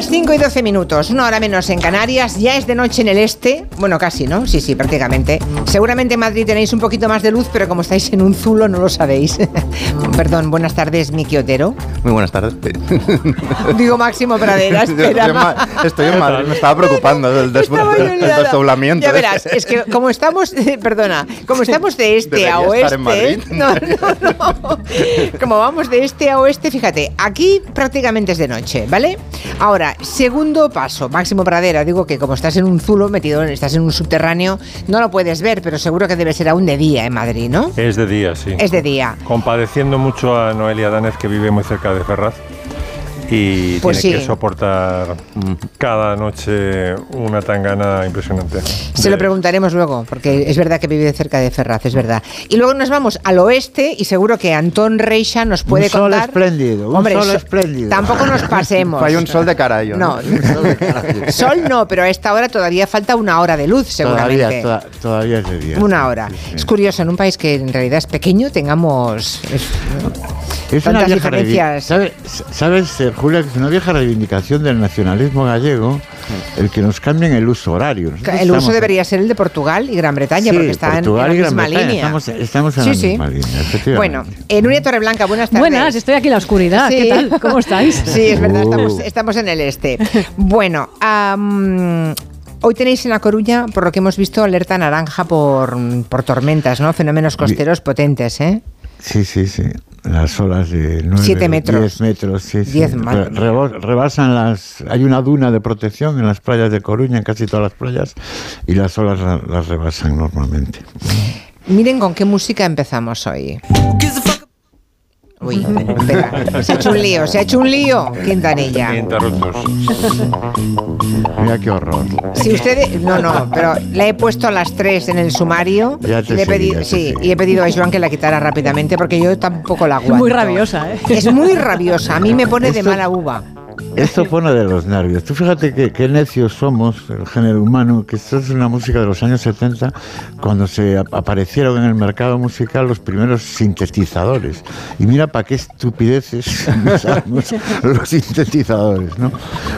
las 5 y 12 minutos, una hora menos en Canarias, ya es de noche en el este, bueno, casi, ¿no? Sí, sí, prácticamente. Seguramente en Madrid tenéis un poquito más de luz, pero como estáis en un zulo no lo sabéis. Perdón, buenas tardes, Miki Otero. Muy buenas tardes. Digo Máximo Pradera, espera. Estoy en Madrid, me estaba preocupando del, desdoblamiento. Ya verás, es que como estamos, perdona, como estamos de este a oeste, no, no, no. como vamos de este a oeste, fíjate, aquí prácticamente es de noche, ¿vale? Ahora, segundo paso, Máximo Pradera, digo que como estás en un zulo metido, estás en un subterráneo, no lo puedes ver, pero seguro que debe ser aún de día en Madrid, ¿no? Es de día, sí. Es de día. Compadeciendo mucho a Noelia Danez, que vive muy cerca de Ferraz y pues tiene que soportar cada noche una tangana impresionante. Se lo preguntaremos luego, porque es verdad que vive cerca de Ferraz, es verdad. Y luego nos vamos al oeste y seguro que Antón Reixa nos puede un sol contar. espléndido, un Hombre, sol so- espléndido. Tampoco nos pasemos. Hay un sol de carayo. No, sol no, pero a esta hora todavía falta una hora de luz, seguramente. Todavía, toda- todavía es de día. Una hora. Sí, sí. Es curioso, en un país que en realidad es pequeño, tengamos es- Es una tantas reivi- diferencias. ¿Sabes, sabes, eh, Julia, que es una vieja reivindicación del nacionalismo gallego el que nos cambien el uso horario. Nosotros El uso estamos- debería ser el de Portugal y Gran Bretaña, Sí, porque están Portugal en y la Gran misma Bretaña, línea. estamos- estamos en sí, la sí. misma línea, efectivamente. Bueno, en Nuria Torreblanca, buenas tardes. Buenas, estoy aquí en la oscuridad. Sí. ¿Qué tal? ¿Cómo estáis? Sí, es verdad, Uh. estamos, estamos en el este. Bueno, am, hoy tenéis en La Coruña, por lo que hemos visto, alerta naranja por, por tormentas, ¿no? Fenómenos costeros potentes, ¿eh? Sí, sí, sí. Las olas de 9, Siete metros. 10 metros, sí, sí. Diez más. Re- rebo- rebasan las... Hay una duna de protección en las playas de Coruña, en casi todas las playas, y las olas la- las rebasan normalmente. Miren con qué música empezamos hoy. Uy, espera, se ha hecho un lío, se ha hecho un lío, Quintanilla. Mira qué horror. Si usted, no, no, pero le he puesto a las 3 en el sumario Ya te y le he seguí, pedido, ya te sí, seguí. y he pedido a Joan que la quitara rápidamente porque yo tampoco la aguanto. Muy rabiosa, ¿eh? Es muy rabiosa, a mí me pone de mala uva. Esto pone de los nervios. Tú fíjate que, qué necios somos, el género humano, que esto es una música de los años 70, cuando se ap- aparecieron en el mercado musical los primeros sintetizadores. Y mira para qué estupideces usamos los sintetizadores, ¿no?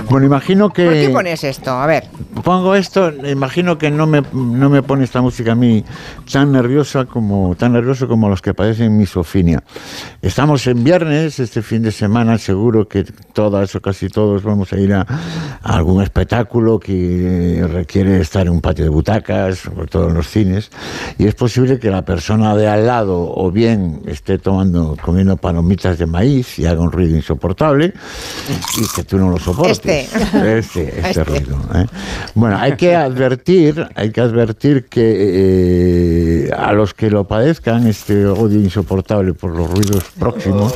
Bueno, imagino que... ¿Por qué pones esto? A ver, Pongo esto, imagino que no me, no me pone esta música a mí tan nerviosa como tan nervioso como los que padecen misofinia. Estamos en viernes, este fin de semana, seguro que todas o casi todos vamos a ir a, a algún espectáculo que requiere estar en un patio de butacas, sobre todo en los cines, y es posible que la persona de al lado o bien esté tomando, comiendo palomitas de maíz y haga un ruido insoportable y que tú no lo soportes. Este. Este, este Este. ruido. ¿eh? Bueno, hay que advertir, hay que advertir que eh, a los que lo padezcan, este odio insoportable por los ruidos próximos,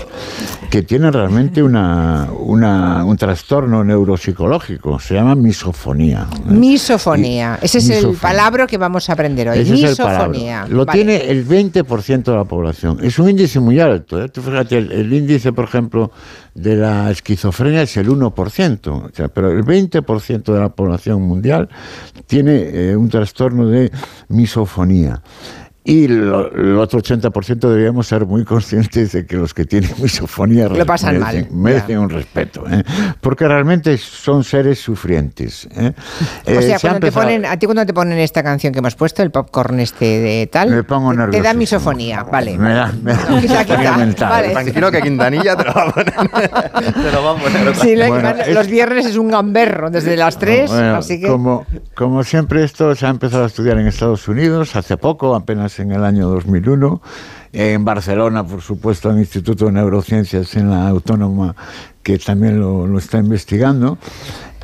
que tienen realmente una, una- un trastorno neuropsicológico, se llama misofonía. misofonía. Ese es el Misofonía. palabra que vamos a aprender hoy. Ese es el palabra. misofonía. Lo Vale. tiene el 20% de la población. Es un índice muy alto. ¿eh? Tú fíjate, el, el índice, por ejemplo, de la esquizofrenia es el 1%. O sea, pero el 20% de la población mundial tiene eh, un trastorno de misofonía. Y lo- el otro 80% deberíamos ser muy conscientes de que los que tienen misofonía Lo pasan merecen, mal, merecen un respeto, ¿eh? porque realmente son seres sufrientes. ¿eh? O Eh, sea, se ha cuando te ponen, a ti cuando te ponen esta canción que hemos puesto, el popcorn este de tal, Me pongo te- te da misofonía, vale. Me da, me da misofonía mental. vale. Tranquilo que Quintanilla te lo va a poner. te lo va a poner Sí, Bueno, es- los viernes es un gamberro desde las 3, Bueno, así que como, como siempre esto se ha empezado a estudiar en Estados Unidos hace poco, apenas en el año 2001. En Barcelona, por supuesto, en el Instituto de Neurociencias en la Autónoma, que también lo, lo está investigando.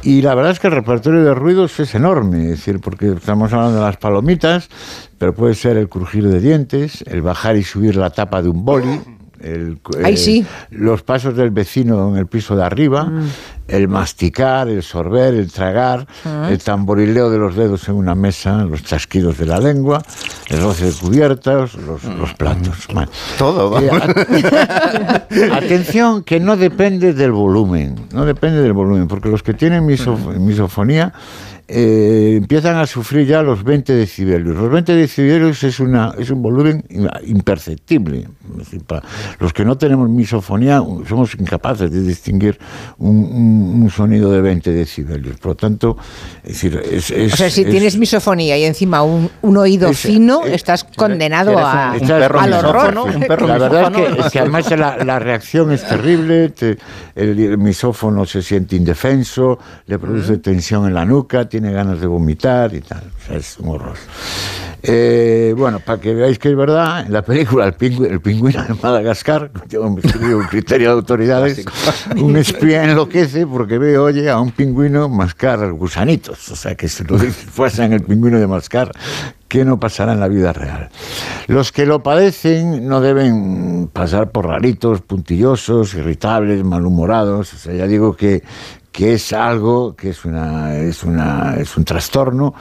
Y la verdad es que el repertorio de ruidos es enorme, es decir, porque estamos hablando de las palomitas, pero puede ser el crujir de dientes, el bajar y subir la tapa de un boli, el, Ay, eh, sí. los pasos del vecino en el piso de arriba, el masticar, el sorber, el tragar, el tamborileo de los dedos en una mesa, los chasquidos de la lengua, el roce de cubiertas, los, los platos. Bueno. Todo, Eh, vamos. a- Atención, que no depende del volumen, no depende del volumen, porque los que tienen misof- misofonía eh, empiezan a sufrir ya los 20 decibelios. Los 20 decibelios es, una, es un volumen imperceptible. Es decir, para los que no tenemos misofonía somos incapaces de distinguir un, un- un, sonido de 20 decibelios. Por lo tanto, es decir, es, o sea, si tienes misofonía y encima un, oído fino, estás condenado a, un perro al horror. Un perro la verdad es que, además la, reacción es terrible, el, misófono se siente indefenso, le produce tensión en la nuca, tiene ganas de vomitar y tal. O sea, es un horror. Eh, bueno, para que veáis que es verdad, en la película El, pingüino, el pingüino de Madagascar, yo un criterio de autoridades, un espía enloquece porque ve, oye, a un pingüino mascar gusanitos. O sea, que si lo en el pingüino de mascar, ¿qué no pasará en la vida real? Los que lo padecen no deben pasar por raritos, puntillosos, irritables, malhumorados. O sea, ya digo que, que es algo que es, una, es, una, es un trastorno.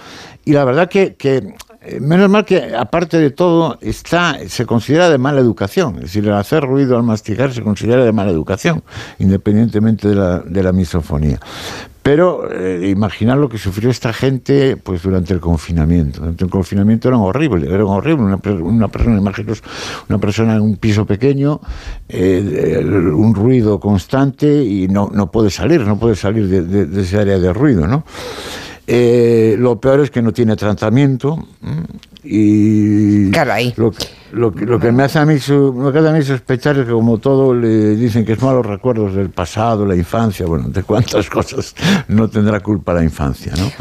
Y la verdad que, eh, menos mal que, aparte de todo, está, se considera de mala educación. Es decir, el hacer ruido al masticar se considera de mala educación, independientemente de la, de la misofonía. Pero eh, imaginar lo que sufrió esta gente pues durante el confinamiento. Durante el confinamiento era horrible, era horrible. Una, una persona, imaginaos, una persona en un piso pequeño, eh, un ruido constante y no, no puede salir, no puede salir de, de ese área de ruido, ¿no? Eh, lo peor es que no tiene tratamiento y Lo, lo, que me hace a mí, me hace a mí sospechar es que como todo le dicen que es malos recuerdos del pasado, la infancia, bueno, de cuántas cosas no tendrá culpa la infancia, ¿no?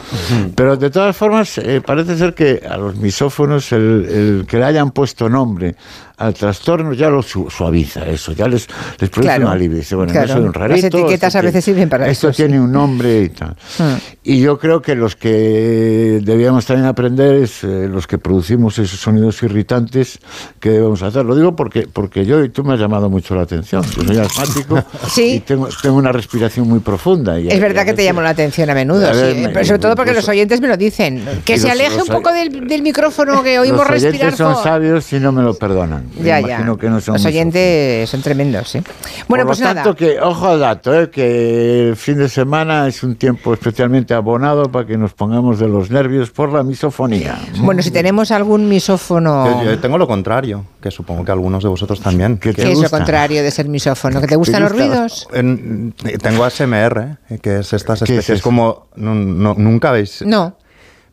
Pero de todas formas eh, parece ser que a los misófonos el, que le hayan puesto nombre al trastorno ya lo suaviza eso, ya les, les produce un alivio. Dice, bueno, no soy un rarito. Las etiquetas a veces sirven para esto. Esto tiene un nombre y tal. Hmm. Y yo creo que los que debíamos también aprender es eh, los que producimos esos sonidos irritantes que debemos hacer. Lo digo porque, porque yo y tú me has llamado mucho la atención. Yo soy asmático y tengo, tengo, una respiración muy profunda. Y es verdad que te llamo la atención a menudo, pero sobre todo porque los oyentes me lo dicen. Que se aleje un poco del, del, micrófono que oímos respirar. Los oyentes son sabios y no me lo perdonan. Ya, ya. los oyentes son tremendos. ¿eh? Bueno, Por pues lo tanto, que, ojo al dato, ¿eh? que el fin de semana es un tiempo especialmente abonado para que nos pongamos de los nervios por la misofonía. Bueno, si tenemos algún misófono... Yo, tengo lo contrario, que supongo que algunos de vosotros también. ¿Qué, es lo contrario de ser misófono? ¿Que te gustan los ruidos? tengo ASMR, que es estas especies como... nunca habéis... No.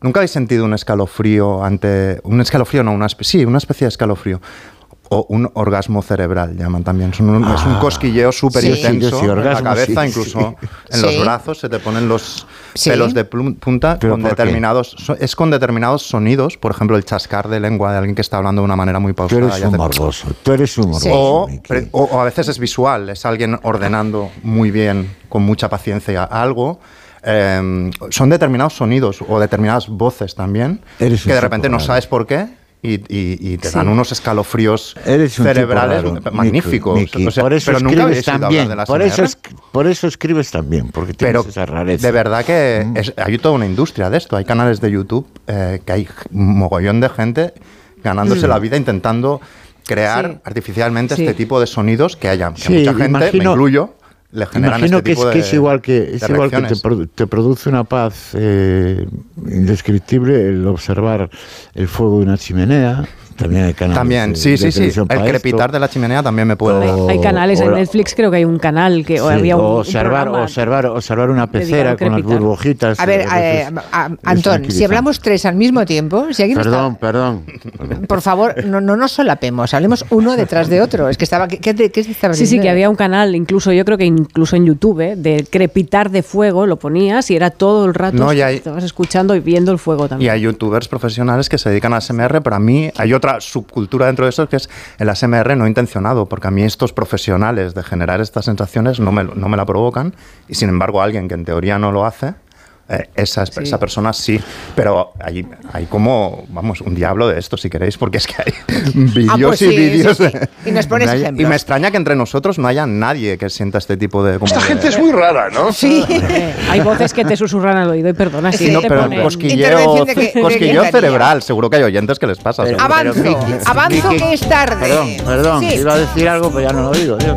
¿Nunca habéis sentido un escalofrío ante... Un escalofrío, no, una sí, una especie de escalofrío o un orgasmo cerebral, llaman también. es un ah. cosquilleo súper intenso en la cabeza, incluso en los brazos, se te ponen los pelos de punta con determinados, es con determinados sonidos, por ejemplo, el chascar de lengua de alguien que está hablando de una manera muy pausada. Tú eres un morboso, tú eres un morboso. O, a veces es visual, es alguien ordenando muy bien, con mucha paciencia algo. Em, son determinados sonidos o determinadas voces también que de repente no sabes por qué y, te dan unos escalofríos cerebrales magníficos. por eso pero nunca escribes también. por, eso por eso escribes también, porque tienes esa rareza. De verdad que mm. hay toda una industria de esto. Hay canales de YouTube eh, que hay un mogollón de gente ganándose mm. la vida intentando crear artificialmente este tipo de sonidos que haya que mucha gente, me incluyo, le generan Imagino este que, es, que es igual que es igual que te, produce una paz eh, indescriptible el observar el fuego de una chimenea también hay canales. También, sí, sí, sí. El crepitar de la chimenea también me puede. hay, canales en Netflix, creo que hay un canal que había un, observar, observar, observar una pecera con las burbujitas. A ver, eh, Antón, si hablamos tres al mismo tiempo, si alguien perdón, perdón, Por favor, no, no nos solapemos, hablemos uno detrás de otro. Es que estaba, ¿qué, qué, estaba Sí, sí, que había un canal, incluso yo creo que incluso en YouTube, ¿eh? de crepitar de fuego, lo ponías y era todo el rato no, estabas escuchando y viendo el fuego también. Y hay youtubers profesionales que se dedican a SMR, pero a mí hay otra subcultura dentro de eso que es el ASMR no intencionado, porque a mí estos profesionales de generar estas sensaciones no me, no me la provocan y sin embargo alguien que en teoría no lo hace, eh, esa, esa persona sí, pero hay, hay como, vamos, un diablo de esto si queréis, porque es que hay vídeos ah, pues y vídeos. y nos pones Y me extraña que entre nosotros no haya nadie que sienta este tipo de... Esta gente es muy rara, ¿no? Sí. hay voces que te susurran al oído y perdona si no, pero cosquilleo, cosquilleo cerebral, seguro que hay oyentes que les pasa. avanzo, avanzo que es tarde. Perdón, perdón, iba a decir algo, pero ya no lo digo, Dios.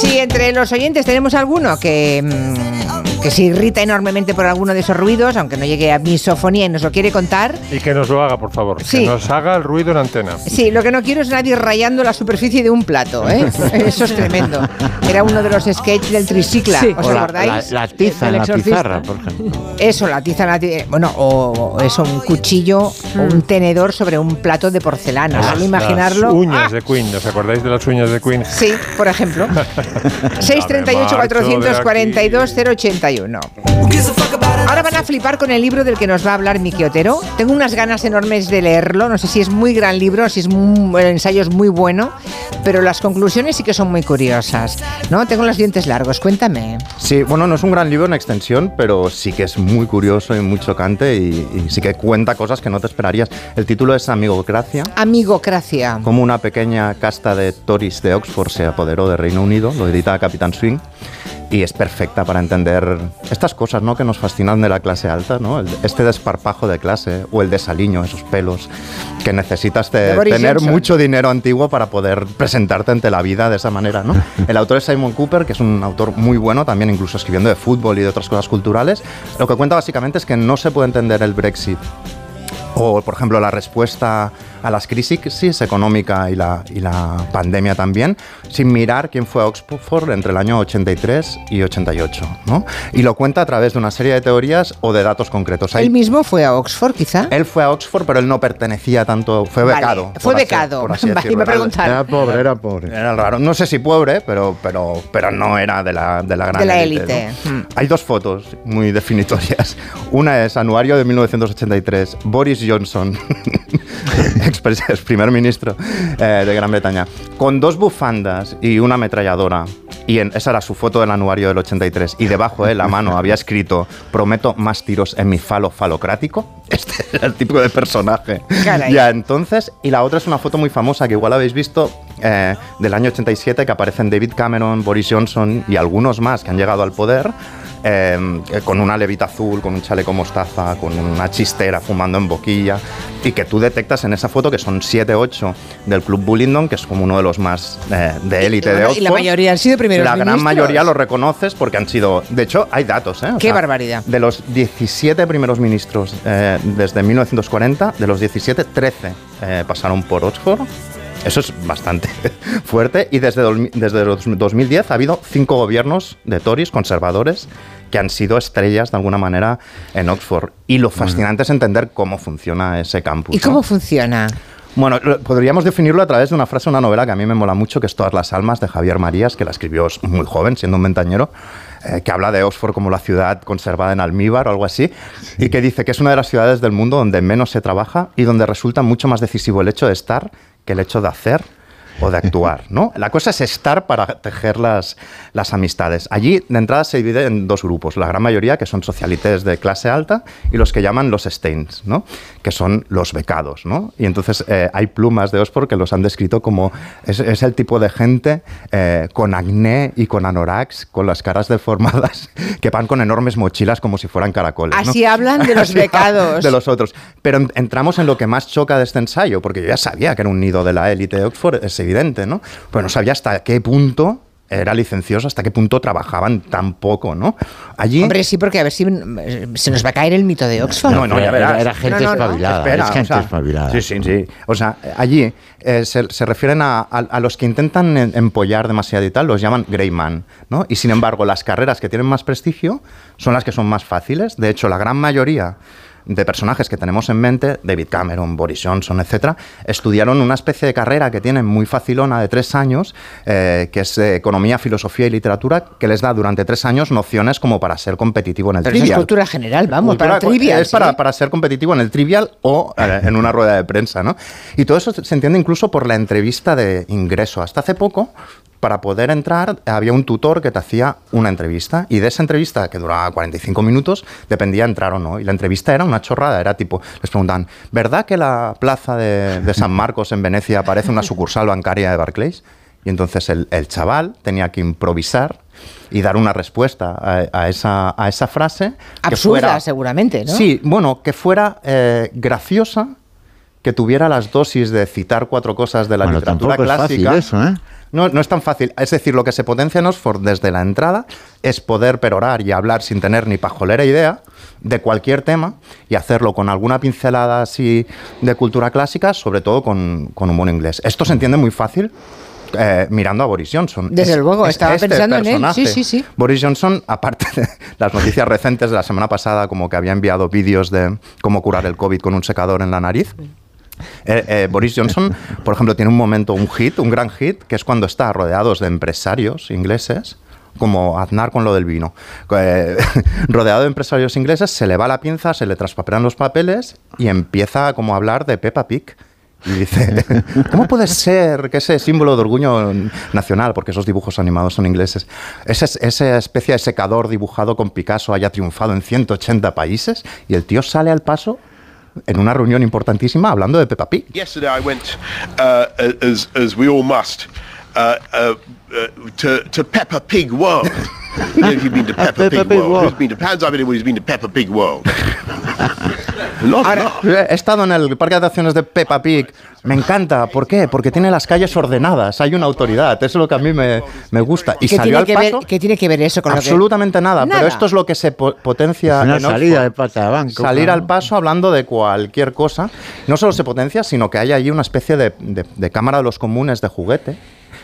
Si entre los oyentes tenemos alguno que... Mm, que se irrita enormemente por alguno de esos ruidos, aunque no llegue a misofonía y nos lo quiere contar. Y que nos lo haga, por favor. Que nos haga el ruido en antena. Sí, lo que no quiero es nadie rayando la superficie de un plato, ¿eh? Eso es tremendo. Era uno de los sketches del tricicla, ¿os acordáis? La, tiza la pizarra, por ejemplo. Eso, la tiza en la Bueno, o, eso, un cuchillo o un mm. tenedor sobre un plato de porcelana. Las, imaginarlo. uñas ¡Ah! de Queen, ¿os acordáis de las uñas de Queen? Sí, por ejemplo. 638 442 081. Ahora van a flipar con el libro del que nos va a hablar Miki Otero. Tengo unas ganas enormes de leerlo. No sé si es muy gran libro, si es el ensayo es muy bueno, pero las conclusiones sí que son muy curiosas. ¿no? Tengo los dientes largos, cuéntame. Sí, bueno, no es un gran libro en extensión, pero sí que es muy curioso y muy chocante y, sí que cuenta cosas que no te esperarías. El título es Amigocracia. Amigocracia. Como una pequeña casta de Tories de Oxford se apoderó de Reino Unido, lo edita Capitán Swing y es perfecta para entender estas cosas ¿no? que nos fascinan de la clase alta, ¿no? este desparpajo de clase o el desaliño, esos pelos, que necesitas tener mucho dinero antiguo para poder presentarte ante la vida de esa manera. ¿no? El autor es Simon Cooper, que es un autor muy bueno, también incluso escribiendo de fútbol y de otras cosas culturales. Lo que cuenta básicamente es que no se puede entender el Brexit o, por ejemplo, la respuesta a las crisis económica y la, y la pandemia también, sin mirar quién fue Oxford entre el año 83 y 88. ¿no? Y lo cuenta a través de una serie de teorías o de datos concretos. ¿Él mismo fue a Oxford, quizá? Él fue a Oxford, pero él no pertenecía tanto, fue becado. Fue becado, Era pobre, era pobre. Era raro. No sé si pobre, pero, pero, pero no era de la, de la gran de la élite. Hmm. Hay dos fotos muy definitorias. Una es anuario de 1983, Boris Johnson. ex primer ministro eh, de Gran Bretaña, con dos bufandas y una ametralladora. Y esa era su foto del anuario del 83. Y debajo de la mano había escrito: Prometo más tiros en mi falo falocrático. Este era el tipo de personaje. Ya, entonces. Y la otra es una foto muy famosa que igual habéis visto eh, del año 87 que aparecen David Cameron, Boris Johnson y algunos más que han llegado al poder eh, con una levita azul, con un chaleco mostaza, con una chistera fumando en boquilla, y que tú detectas en esa foto que son 7, 8 del Club Bullingdon, que es como uno de los más eh, de élite de Oxford. Y la mayoría han sido primeros La gran mayoría lo reconoces porque han sido, de hecho, hay datos. ¿eh? Qué barbaridad. De los 17 primeros ministros eh, desde 1940, de los 17, 13 pasaron por Oxford. Eso es bastante fuerte. Y desde, desde 2010 ha habido cinco gobiernos de Tories conservadores que han sido estrellas de alguna manera en Oxford. Y lo fascinante es entender cómo funciona ese campus. ¿Y cómo funciona? Bueno, podríamos definirlo a través de una frase, una novela que a mí me mola mucho, que es Todas las almas de Javier Marías, que la escribió muy joven, siendo un ventañero, eh, que habla de Oxford como la ciudad conservada en almíbar o algo así, y que dice que es una de las ciudades del mundo donde menos se trabaja y donde resulta mucho más decisivo el hecho de estar que el hecho de hacer o de actuar, ¿no? La cosa es estar para tejer las, las amistades. Allí, de entrada, se divide en dos grupos. La gran mayoría, que son socialites de clase alta, y los que llaman los Steins, ¿no? Que son los becados, ¿no? Y entonces eh, hay plumas de Oxford que los han descrito como... Es, el tipo de gente eh, con acné y con anoraks, con las caras deformadas, que van con enormes mochilas como si fueran caracoles, Así hablan de los becados. De los otros. Pero entramos en lo que más choca de este ensayo, porque yo ya sabía que era un nido de la élite de Oxford, ese evidente, ¿no? Pero no sabía hasta qué punto era licencioso, hasta qué punto trabajaban tan poco, ¿no? Allí... Hombre, sí, porque a ver si se nos va a caer el mito de Oxford. No, no, ya verás. Era, gente espabilada. Espera, gente espabilada. Sí, sí, sí. O sea, allí eh, se, refieren a, los que intentan empollar demasiado y tal, los llaman Greyman, ¿no? Y sin embargo, las carreras que tienen más prestigio son las que son más fáciles. De hecho, la gran mayoría de personajes que tenemos en mente, David Cameron, Boris Johnson, etcétera, estudiaron una especie de carrera que tienen muy facilona de tres años, eh, que es economía, filosofía y literatura, que les da durante tres años nociones como para ser competitivo en el trivial. Es cultura general, vamos, para trivial. Es para, para, ser competitivo en el trivial o eh, en una rueda de prensa, ¿no? Y todo eso se entiende incluso por la entrevista de ingreso. Hasta hace poco para poder entrar había un tutor que te hacía una entrevista y de esa entrevista que duraba 45 minutos dependía entrar o no. Y la entrevista era una chorrada, era tipo, les preguntan, ¿verdad que la plaza de, San Marcos en Venecia parece una sucursal bancaria de Barclays? Y entonces el, chaval tenía que improvisar y dar una respuesta a, esa, a esa, frase. Absurda, seguramente, ¿no? Sí, bueno, que fuera eh, graciosa, que tuviera las dosis de citar cuatro cosas de la literatura clásica. eso, ¿eh? No, no es tan fácil. Es decir, lo que se potencia en Oxford desde la entrada es poder perorar y hablar sin tener ni pajolera idea de cualquier tema y hacerlo con alguna pincelada así de cultura clásica, sobre todo con, con humor inglés. Esto se entiende muy fácil eh, mirando a Boris Johnson. Desde luego, estaba este pensando en él. Sí, sí, sí. Boris Johnson, aparte de las noticias recientes de la semana pasada, como que había enviado vídeos de cómo curar el COVID con un secador en la nariz. Eh, eh, Boris Johnson, por ejemplo, tiene un momento, un hit, un gran hit, que es cuando está rodeados de empresarios ingleses como Aznar con lo del vino. rodeado de empresarios ingleses, se le va la pinza, se le traspapelan los papeles y empieza como a hablar de Peppa Pig y dice, ¿cómo puede ser que ese símbolo de orgullo nacional, porque esos dibujos animados son ingleses, esa especie de secador dibujado con Picasso haya triunfado en 180 países y el tío sale al paso en una reunión importantísima hablando de Peppa Pig? Yesterday I went, uh, as, as we all must, uh, uh, to, to Peppa Pig World. You've been to Peppa, Pig, World. Who's been to, how's everybody who's been to Peppa Pig World? he estado en el parque de atracciones de Peppa Pig. Me encanta. ¿Por qué? Porque tiene las calles ordenadas. Hay una autoridad. Eso es lo que a mí me, me gusta. Y salió al paso. ¿Qué tiene que ver eso con Absolutamente nada, Pero esto es lo que se potencia. una salida de pata banco. Salir al paso hablando de cualquier cosa. No solo se potencia, sino que hay allí una especie de, de cámara de los comunes de juguete,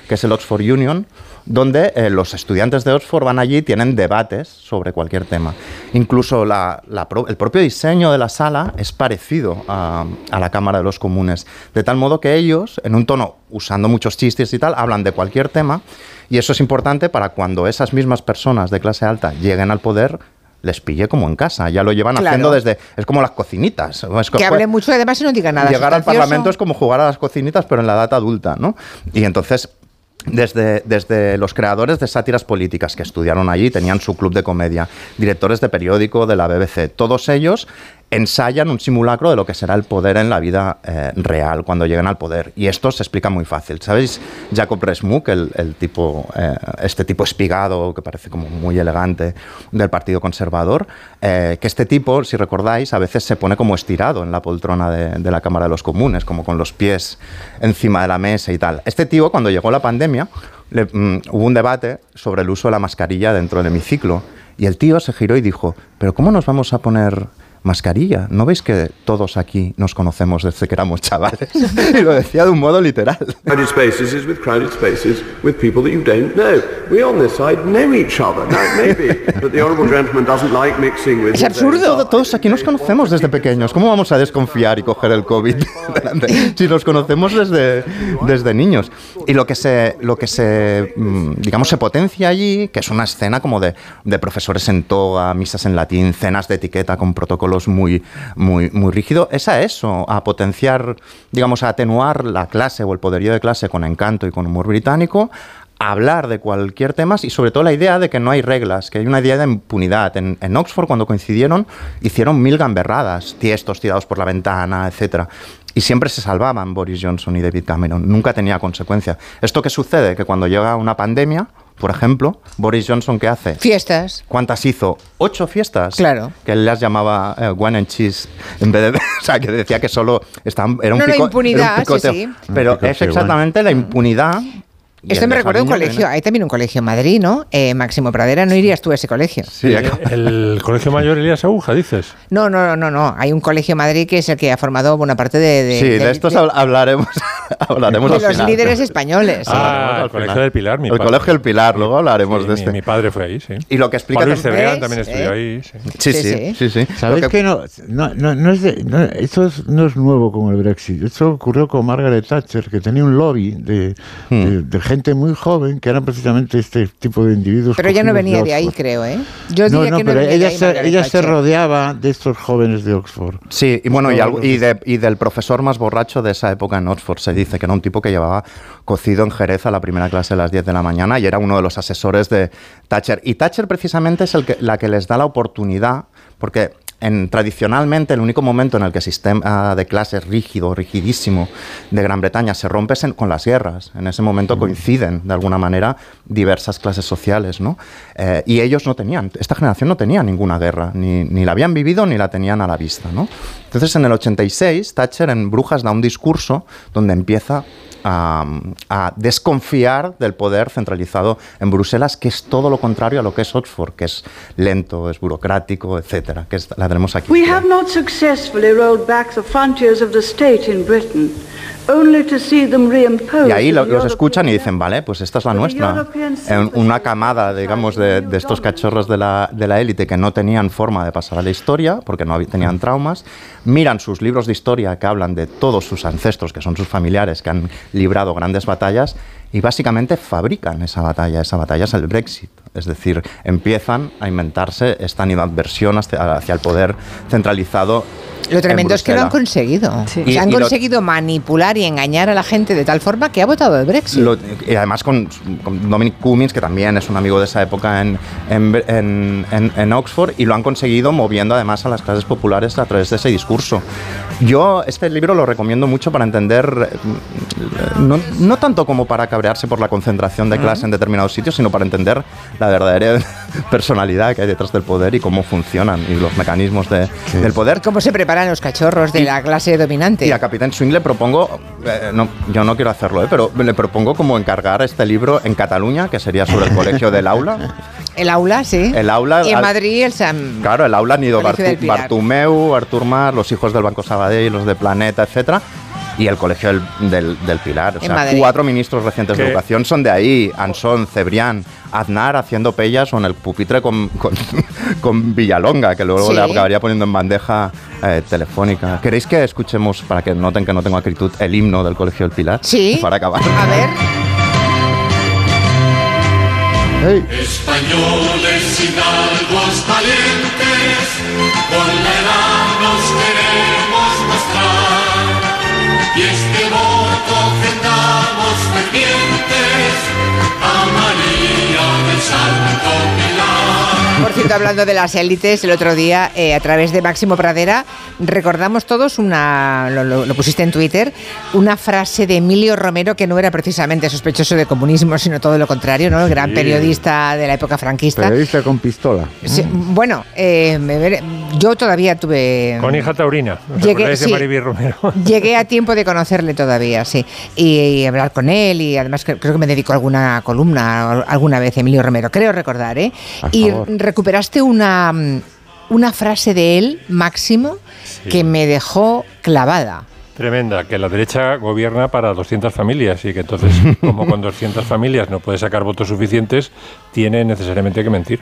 que es el Oxford Union donde eh, los estudiantes de Oxford van allí y tienen debates sobre cualquier tema. Incluso el propio diseño de la sala es parecido a, la Cámara de los Comunes, de tal modo que ellos, en un tono usando muchos chistes y tal, hablan de cualquier tema y eso es importante para cuando esas mismas personas de clase alta lleguen al poder, les pille como en casa. Ya lo llevan haciendo desde. Es como las cocinitas. que hable mucho y además no diga nada. Llegar al Parlamento es como jugar a las cocinitas, pero en la edad adulta, ¿no? Y entonces desde, desde, los creadores de sátiras políticas que estudiaron allí, tenían su club de comedia, directores de periódico de la BBC, todos ellos ensayan un simulacro de lo que será el poder en la vida eh, real cuando lleguen al poder. Y esto se explica muy fácil. ¿Sabéis? Jacob Rees-Mogg, el, tipo, eh, este tipo espigado que parece como muy elegante del Partido Conservador, eh, que este tipo, si recordáis, a veces se pone como estirado en la poltrona de, la Cámara de los Comunes, como con los pies encima de la mesa y tal. Este tío, cuando llegó la pandemia, mm, hubo un debate sobre el uso de la mascarilla dentro del hemiciclo. Y el tío se giró y dijo, pero ¿cómo nos vamos a poner mascarilla. ¿No veis que todos aquí nos conocemos desde que éramos chavales? y lo decía de un modo literal. Crowded spaces is with crowded spaces with people that you don't know. We on this side know each other. Now, maybe but the honourable gentleman doesn't like mixing with... Es absurdo. Todos aquí nos conocemos desde pequeños. ¿Cómo vamos a desconfiar y coger el COVID si nos conocemos desde, desde niños? Y lo que se, lo que se, mm, digamos, se potencia allí, que es una escena como de, de profesores en toga, misas en latín, cenas de etiqueta con protocolo muy, muy, muy rígido, es a eso, a potenciar, digamos, a atenuar la clase o el poderío de clase con encanto y con humor británico, hablar de cualquier tema y sobre todo la idea de que no hay reglas, que hay una idea de impunidad. En, en Oxford, cuando coincidieron, hicieron mil gamberradas, tiestos tirados por la ventana, etcétera. Y siempre se salvaban Boris Johnson y David Cameron, nunca tenía consecuencia. ¿Esto qué sucede? Que cuando llega una pandemia, por ejemplo, Boris Johnson, ¿qué hace? Fiestas. ¿Cuántas hizo? ¿Ocho fiestas? Claro. Que él las llamaba uh, one and cheese, en vez de... o sea, que decía que solo estaban, era un, no, pico, impunidad, era un sí, sí. Pero es exactamente la impunidad esto me recuerda a un colegio, hay también un colegio en Madrid, ¿no? Eh, Máximo Pradera, ¿no irías tú a ese colegio? Sí, el, colegio mayor Elías Aguja, dices. No, no, no, no, hay un colegio en Madrid que es el que ha formado buena parte de... sí, de, estos hablaremos, hablaremos De los líderes españoles. Ah, el colegio del Pilar, mi El colegio del Pilar, luego hablaremos de este. Mi, padre fue ahí, sí. Y lo que explica... Luis también, también estudió ahí, sí. Sí, sí, sí. ¿Sabes que, no, no, no, es de, esto no es nuevo como el Brexit. Esto ocurrió con Margaret Thatcher, que tenía un lobby de, hmm. Gente muy joven que eran precisamente este tipo de individuos. Pero ella no venía de, ahí, creo, ¿eh? Yo no, no, pero ella, se, ella se rodeaba de estos jóvenes de Oxford. Sí, y bueno, y, y, del profesor más borracho de esa época en Oxford, se dice que era un tipo que llevaba cocido en Jerez a la primera clase a las 10 de la mañana y era uno de los asesores de Thatcher. Y Thatcher precisamente es el que, la que les da la oportunidad porque en, tradicionalmente el único momento en el que el sistema de clases rígido, rigidísimo de Gran Bretaña se rompe es con las guerras. En ese momento coinciden de alguna manera diversas clases sociales, ¿no? Eh, y ellos no tenían, esta generación no tenía ninguna guerra, ni, ni, la habían vivido ni la tenían a la vista, ¿no? Entonces en el 86 Thatcher en Brujas da un discurso donde empieza a, desconfiar del poder centralizado en Bruselas, que es todo lo contrario a lo que es Oxford, que es lento, es burocrático, etcétera, que la tenemos aquí. We have not successfully rolled back the frontiers of the state in Britain. Y ahí los escuchan y dicen, vale, pues esta es la nuestra. una camada, digamos, de, estos cachorros de la, de la élite que no tenían forma de pasar a la historia, porque no tenían traumas, miran sus libros de historia que hablan de todos sus ancestros, que son sus familiares, que han librado grandes batallas, y básicamente fabrican esa batalla. Esa batalla es el Brexit. Es decir, empiezan a inventarse esta animadversión hacia, hacia el poder centralizado lo tremendo es que lo han conseguido. han conseguido manipular y engañar a la gente de tal forma que ha votado el Brexit. y además con, Dominic Cummings, que también es un amigo de esa época en, en, Oxford, y lo han conseguido moviendo además a las clases populares a través de ese discurso. Yo este libro lo recomiendo mucho para entender, no, no tanto como para cabrearse por la concentración de clase en determinados sitios, sino para entender la verdadera personalidad que hay detrás del poder y cómo funcionan y los mecanismos de, del poder. ¿Cómo se prepara los cachorros de la clase dominante. Y a Capitán Swing le propongo, eh, no, yo no quiero hacerlo, eh, pero le propongo como encargar este libro en Cataluña, que sería sobre el colegio del aula. El aula, sí. El aula. Y en Madrid el Sam. Claro, el aula han ido Bartumeu, Artur Mar, los hijos del Banco Sabadell, los de Planeta, etcétera y el Colegio del, del, Pilar. O sea, cuatro ministros recientes de educación son de ahí. Ansón, Cebrián, Aznar haciendo pellas o en el pupitre con, con, Villalonga, que luego le acabaría poniendo en bandeja eh, telefónica. ¿Queréis que escuchemos, para que noten que no tengo acritud, el himno del Colegio del Pilar? Sí. Para acabar. A ver. Españoles sin valientes, con la este voto ofendamos fervientes a María del Santo Pilar. Por cierto, hablando de las élites, el otro día, eh, a través de Máximo Pradera, recordamos todos una, lo, pusiste en Twitter, una frase de Emilio Romero que no era precisamente sospechoso de comunismo, sino todo lo contrario, ¿no? El gran periodista de la época franquista. Periodista con pistola. bueno, eh, yo todavía tuve... Con hija taurina. Llegué, Romero? llegué a tiempo de conocerle todavía, sí. Y, hablar con él y además creo que me dedicó alguna columna alguna vez Emilio Romero, creo recordar, ¿eh? y recuperaste una, una frase de él, Máximo, que me dejó clavada. Tremenda, que la derecha gobierna para 200 familias y que entonces, como con 200 familias no puede sacar votos suficientes, tiene necesariamente que mentir.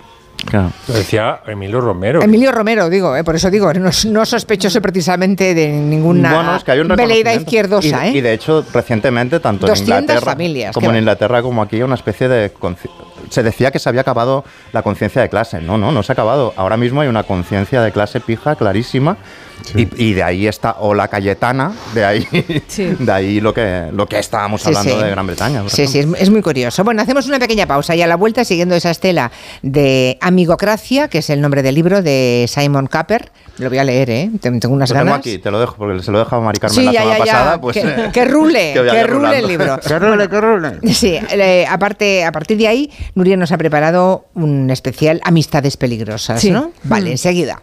Lo decía Emilio Romero. Emilio Romero, digo, eh, por eso digo, no, no, sospechoso precisamente de ninguna bueno, es que hay un veleidad izquierdosa. Y, ¿eh? y, de hecho, recientemente, tanto en Inglaterra, como en Inglaterra como aquí, una especie de se decía que se había acabado la conciencia de clase. No, no, no se ha acabado. Ahora mismo hay una conciencia de clase pija clarísima y, de ahí está Ola Cayetana, de ahí, de ahí lo que, lo que estábamos hablando de Gran Bretaña. Sí, sí, es, muy curioso. Bueno, hacemos una pequeña pausa y a la vuelta, siguiendo esa estela de Amigocracia, que es el nombre del libro de Simon Capper. Lo voy a leer, ¿eh? Tengo unas lo ganas. Tengo aquí, te lo dejo, porque se lo he dejado a Mari Carmen la semana pasada. Pues, que, rule, que, rule el libro. que rule, que rule. Sí, aparte, a partir de ahí, Nuria nos ha preparado un especial Amistades Peligrosas, ¿no? Vale, mm. enseguida.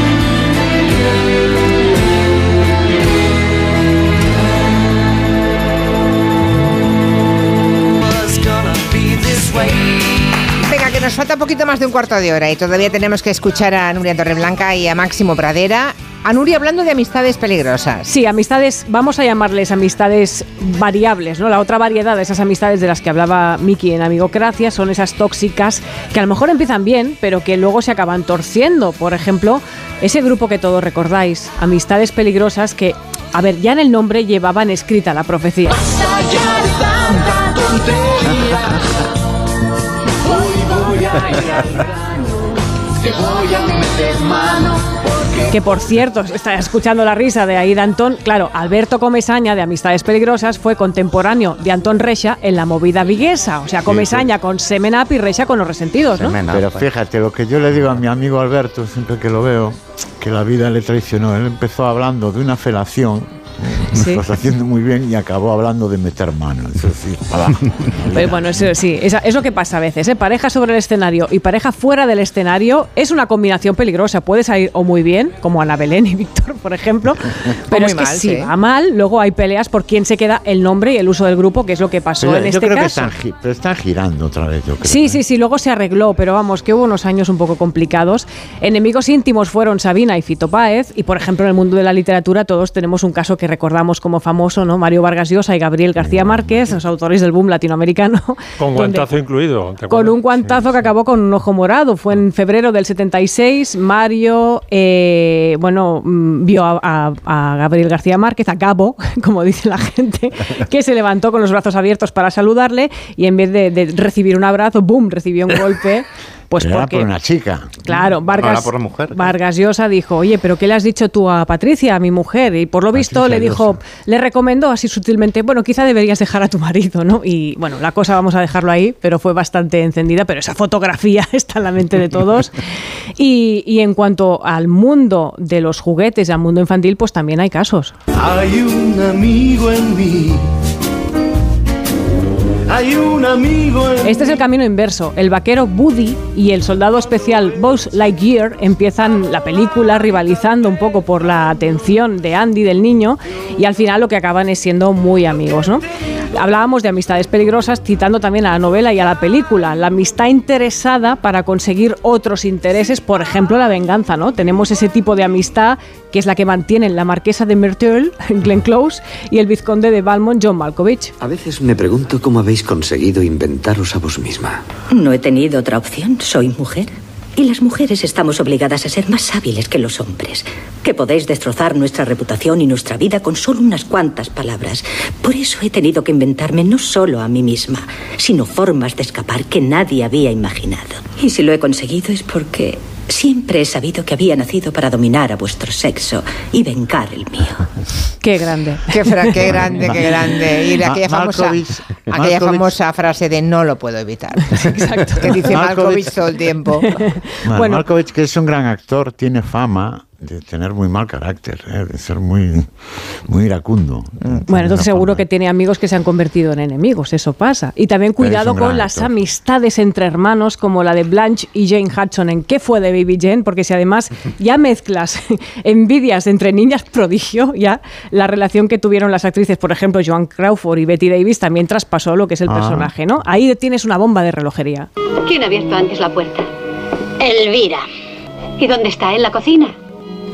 Nos falta un poquito más de un cuarto de hora y todavía tenemos que escuchar a Nuria Torreblanca y a Máximo Pradera. A Nuria hablando de amistades peligrosas. Sí, amistades, vamos a llamarles amistades variables, ¿no? La otra variedad de esas amistades de las que hablaba Miki en Amigocracia son esas tóxicas que a lo mejor empiezan bien, pero que luego se acaban torciendo. Por ejemplo, ese grupo que todos recordáis, amistades peligrosas que A ver, ya en el nombre llevaban escrita la profecía. Que por cierto, está escuchando la risa de Aida Antón. Claro, Alberto Comesaña de Amistades Peligrosas fue contemporáneo de Antón Recha en la movida viguesa. O sea, Comesaña con Semen Up y Recha con los resentidos, ¿no? Pero fíjate, lo que yo le digo a mi amigo Alberto, siempre que lo veo, que la vida le traicionó. Él empezó hablando de una felación sí. estás haciendo muy bien y acabó hablando de meter mano. Eso sí, Pero bueno, eso sí, es, lo que pasa a veces. ¿eh? Pareja sobre el escenario y pareja fuera del escenario es una combinación peligrosa. Puede salir o muy bien, como Ana Belén y Víctor, por ejemplo, pero es que si va mal, luego hay peleas por quién se queda el nombre y el uso del grupo, que es lo que pasó en este caso. Que están, pero están girando otra vez, yo creo. Sí, sí, ¿eh? sí, luego se arregló, pero vamos, que hubo unos años un poco complicados. Enemigos íntimos fueron Sabina y Fito Páez, y por ejemplo, en el mundo de la literatura todos tenemos un caso que recordamos como famoso, ¿no? Mario Vargas Llosa y Gabriel García Márquez, los autores del boom latinoamericano. Con guantazo incluido. Con un guantazo que acabó con un ojo morado. Fue en febrero del 76. Mario, eh, bueno, mm, vio a, Gabriel García Márquez, a Gabo, como dice la gente, que se levantó con los brazos abiertos para saludarle y en vez de, de recibir un abrazo, ¡boom!, recibió un golpe. Pues era por una chica. Claro, Vargas, por mujer, Vargas Llosa dijo, oye, pero ¿qué le has dicho tú a Patricia, a mi mujer? Y por lo visto le dijo, le recomendó así sutilmente, bueno, quizá deberías dejar a tu marido, ¿no? Y bueno, la cosa vamos a dejarlo ahí, pero fue bastante encendida, pero esa fotografía está en la mente de todos. y, y en cuanto al mundo de los juguetes, al mundo infantil, pues también hay casos. Hay un amigo en mí Este es el camino inverso. El vaquero Buddy y el soldado especial Buzz Lightyear empiezan la película rivalizando un poco por la atención de Andy, del niño, y al final lo que acaban es siendo muy amigos, ¿no? Hablábamos de amistades peligrosas, citando también a la novela y a la película. La amistad interesada para conseguir otros intereses, por ejemplo, la venganza, ¿no? Tenemos ese tipo de amistad que es la que mantienen la marquesa de Myrtle, Glenn Close, y el vizconde de Balmont, John Malkovich. A veces me pregunto cómo habéis conseguido inventaros a vos misma? No he tenido otra opción. Soy mujer. Y las mujeres estamos obligadas a ser más hábiles que los hombres, que podéis destrozar nuestra reputación y nuestra vida con solo unas cuantas palabras. Por eso he tenido que inventarme no solo a mí misma, sino formas de escapar que nadie había imaginado. Y si lo he conseguido es porque Siempre he sabido que había nacido para dominar a vuestro sexo y vengar el mío. Qué grande. Qué, qué grande, qué grande. Y aquella, famosa, aquella famosa frase de no lo puedo evitar. Exacto. Que dice Malkovich, todo el tiempo. Bueno, Malkovich, que es un gran actor, tiene fama de tener muy mal carácter, ¿eh? de ser muy, muy iracundo. Bueno, entonces seguro que tiene amigos que se han convertido en enemigos, eso pasa. Y también cuidado con las amistades entre hermanos como la de Blanche y Jane Hudson en ¿Qué fue de Baby Jane? Porque si además ya mezclas envidias entre niñas prodigio, ya la relación que tuvieron las actrices, por ejemplo, Joan Crawford y Betty Davis, también traspasó lo que es el ah. personaje, ¿no? Ahí tienes una bomba de relojería. ¿Quién ha abierto antes la puerta? Elvira. ¿Y dónde está? ¿En la cocina?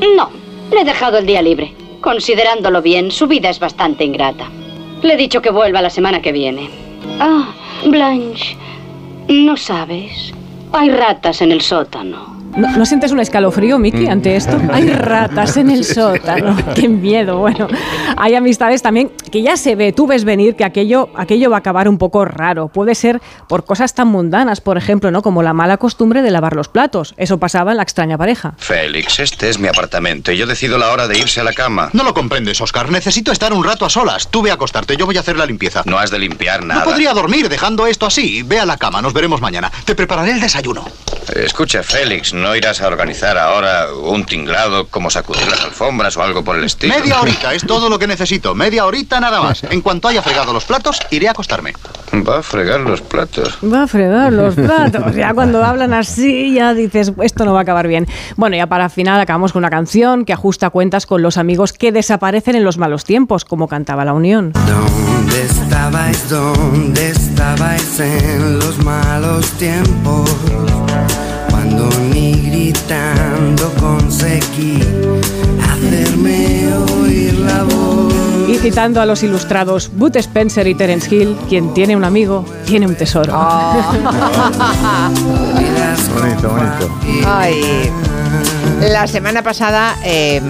No, le he dejado el día libre. Considerándolo bien, su vida es bastante ingrata. Le he dicho que vuelva la semana que viene. Ah, Blanche, ¿no sabes? Hay ratas en el sótano. ¿No, sientes un escalofrío, Miki, mm. ante esto? Hay ratas en el sótano. Qué miedo. Bueno, hay amistades también que ya se ve, tú ves venir que aquello, aquello va a acabar un poco raro. Puede ser por cosas tan mundanas, por ejemplo, ¿no? Como la mala costumbre de lavar los platos. Eso pasaba en la extraña pareja. Félix, este es mi apartamento y yo decido la hora de irse a la cama. No lo comprendes, Oscar. Necesito estar un rato a solas. Tú ve a acostarte, yo voy a hacer la limpieza. No has de limpiar nada. No podría dormir dejando esto así. Ve a la cama, nos veremos mañana. Te prepararé el desayuno. Escucha, Félix, no irás a organizar ahora un tinglado como sacudir las alfombras o algo por el estilo. Media horita, es todo lo que necesito. Media horita nada más. En cuanto haya fregado los platos, iré a acostarme. Va a fregar los platos. Va a fregar los platos. Ya cuando hablan así, ya dices, esto no va a acabar bien. Bueno, ya para final acabamos con una canción que ajusta cuentas con los amigos que desaparecen en los malos tiempos, como cantaba La Unión. ¿Dónde estabais? ¿Dónde estabais en los malos tiempos? Cuando ni gritando conseguí hacerme oír la voz. Y citando a los ilustrados Bud Spencer y Terence Hill, quien tiene un amigo, tiene un tesoro. Oh. bonito, bonito. Ay. La semana pasada eh,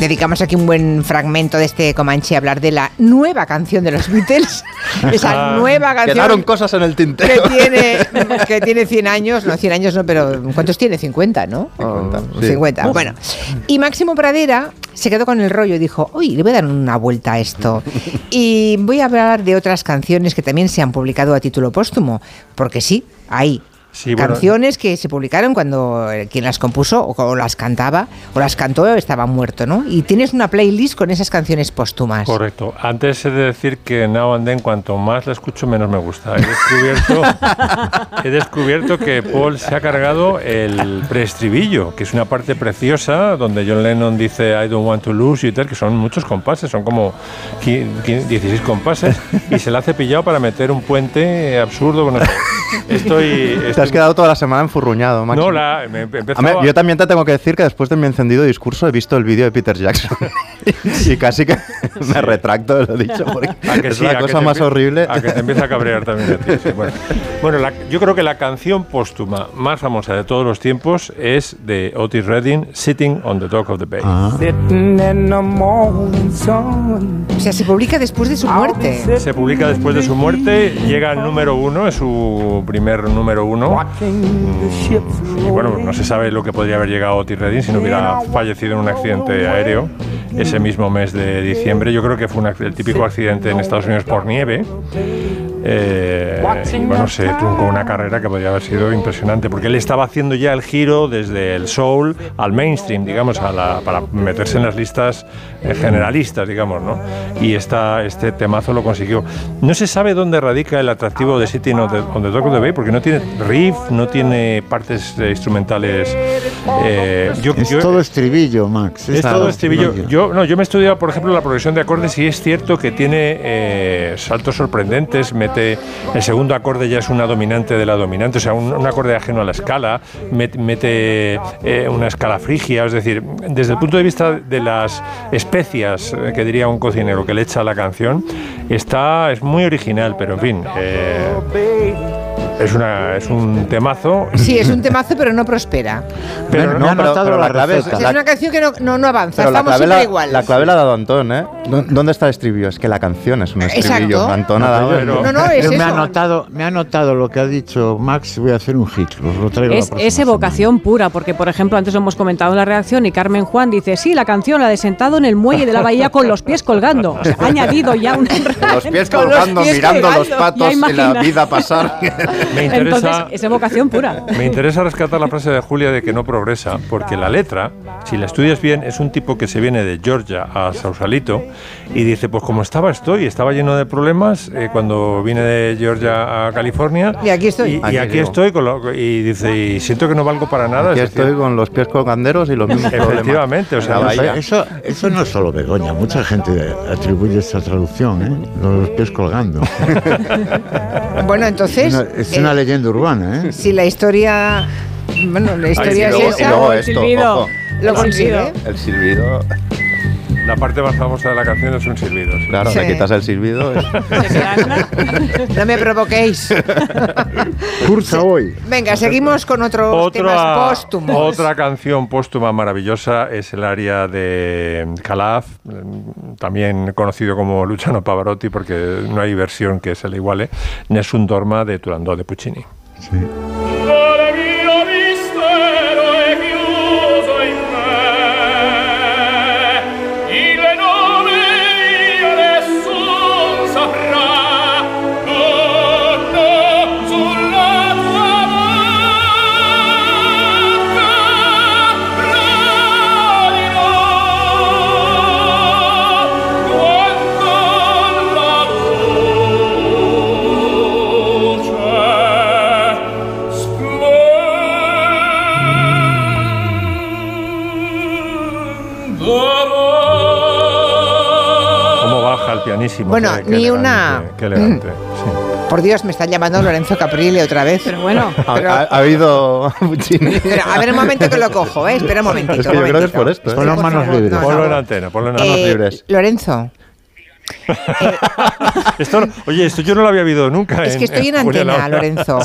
dedicamos aquí un buen fragmento de este Comanche a hablar de la nueva canción de los Beatles. Esa nueva canción. Quedaron cosas en el tintero. Que tiene, que tiene 100 años, no 100 años no, pero ¿cuántos tiene? 50, ¿no? 50. 50. Bueno, y Máximo Pradera se quedó con el rollo y dijo, uy, le voy a dar una vuelta a esto. Y voy a hablar de otras canciones que también se han publicado a título póstumo, porque sí, hay canciones que se publicaron cuando eh, quien las compuso o, las cantaba o las cantó estaba muerto, ¿no? Y tienes una playlist con esas canciones póstumas. Correcto. Antes he de decir que Now and Then, cuanto más la escucho, menos me gusta. He descubierto, he descubierto que Paul se ha cargado el preestribillo, que es una parte preciosa donde John Lennon dice I don't want to lose you y tal, que son muchos compases, son como 16 compases, y se la hace pillado para meter un puente absurdo. Bueno, estoy te has quedado toda la semana enfurruñado, Max. No, la, me, Yo también te tengo que decir que después de mi encendido discurso he visto el vídeo de Peter Jackson y casi que me retracto de lo dicho porque es la cosa más horrible. A que te empieza a cabrear también a ti. Bueno, yo creo que la canción póstuma más famosa de todos los tiempos es de Otis Redding, Sitting on the Dock of the Bay. Ah. O sea, se publica después de su muerte. Se publica después de su muerte, llega al número uno, es su primer número uno Mm, y bueno, no se sabe lo que podría haber llegado Otis Redding si no hubiera fallecido en un accidente aéreo ese mismo mes de diciembre. Yo creo que fue el típico accidente en Estados Unidos por nieve. Eh, y bueno, se truncó una carrera que podría haber sido impresionante, porque él estaba haciendo ya el giro desde el soul al mainstream, digamos, para meterse en las listas eh, generalistas, digamos, ¿no? Y esta, este temazo lo consiguió. No se sabe dónde radica el atractivo de City on the, on the Dock Bay, porque no tiene riff, no tiene partes instrumentales. Eh, es todo estribillo, Max. Es, todo estribillo. Yo, no, yo me he estudiado, por ejemplo, la progresión de acordes y es cierto que tiene saltos sorprendentes, el segundo acorde ya es una dominante de la dominante, o sea, un, acorde ajeno a la escala, mete, eh, una escala frigia, es decir, desde el punto de vista de las especias eh, que diría un cocinero que le echa a la canción, está, es muy original, pero en fin. Eh, es, una, es un temazo. Sí, es un temazo, pero no prospera. Pero no, pero, la, clave es, es una canción que no, no, avanza, estamos siempre igual. La clave la ha dado Antón, ¿eh? ¿Dónde está el estribillo? Es que la canción es un estribillo. Exacto. Antón ha dado No, no, es me, ha notado, me ha notado lo que ha dicho Max, voy a hacer un hit, lo traigo Es, es evocación pura, porque por ejemplo, antes lo hemos comentado en la reacción y Carmen Juan dice, sí, la canción la de sentado en el muelle de la bahía con los pies colgando. O sea, ha añadido ya un... los pies colgando, mirando los patos y la vida pasar. me interesa es evocación pura. Me interesa rescatar la frase de Julia de que no progresa, porque la letra, si la estudias bien, es un tipo que se viene de Georgia a Sausalito y dice, pues como estaba estoy, estaba lleno de problemas eh, cuando vine de Georgia a California. Y aquí estoy. Y aquí, estoy, y dice, y siento que no valgo para nada. Aquí estoy con los pies colganderos y los mismos Efectivamente, o sea, eso, eso no es solo Begoña, mucha gente atribuye esa traducción, ¿eh? los pies colgando. bueno, entonces... es una leyenda urbana. ¿eh? Si la historia. Bueno, la historia es esa. el silbido. Lo consigue. El silbido. La parte más famosa de la canción es un silbido. Claro, le quitas el silbido. no me provoquéis. Cursa hoy. Venga, seguimos con otros otra, temas póstumos. Otra canción póstuma maravillosa es el área de Calaf, también conocido como Luciano Pavarotti, porque no hay versión que se le iguale. Nessun Dorma de Turandot de Puccini. Sí. Bueno, ni una. Por Dios, me están llamando Lorenzo Caprile otra vez. Pero bueno. Ha, habido a ver un momento que lo cojo, ¿eh? Espera un momentito. Es que yo creo que es por esto. ¿eh? Ponlo en manos libres. ponlo en antena, ponlo en manos eh, libres. Lorenzo. esto, oye, esto yo no lo había habido nunca. Es que estoy en antena, Lorenzo.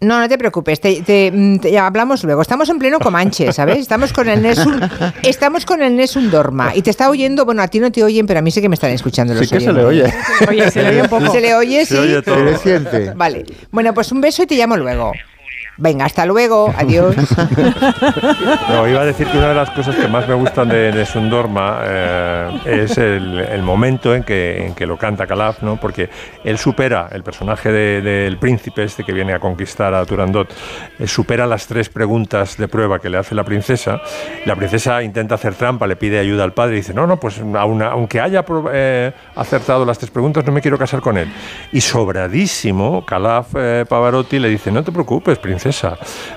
No, no te preocupes, te, mm, hablamos luego. Estamos en pleno Comanche, ¿sabes? Estamos con el Nessun, estamos con el Nessun Dorma y te está oyendo, bueno, a ti no te oyen, pero a mí sí que me están escuchando los Sí que se le oye. Oye, se le oye un poco. Se le oye, sí. Se oye todo. Se siente. Vale. Bueno, pues un beso y te llamo luego. Venga, hasta luego, adiós. No, iba a decir que una de las cosas que más me gustan de, de Sundorma eh, es el, momento en que, en que lo canta Calaf, ¿no? porque él supera, el personaje del príncipe este que viene a conquistar a Turandot, eh, supera las tres preguntas de prueba que le hace la princesa. La princesa intenta hacer trampa, le pide ayuda al padre y dice, no, no, pues aunque haya eh, acertado las tres preguntas, no me quiero casar con él. Y sobradísimo, Calaf Pavarotti le dice, no te preocupes, princesa,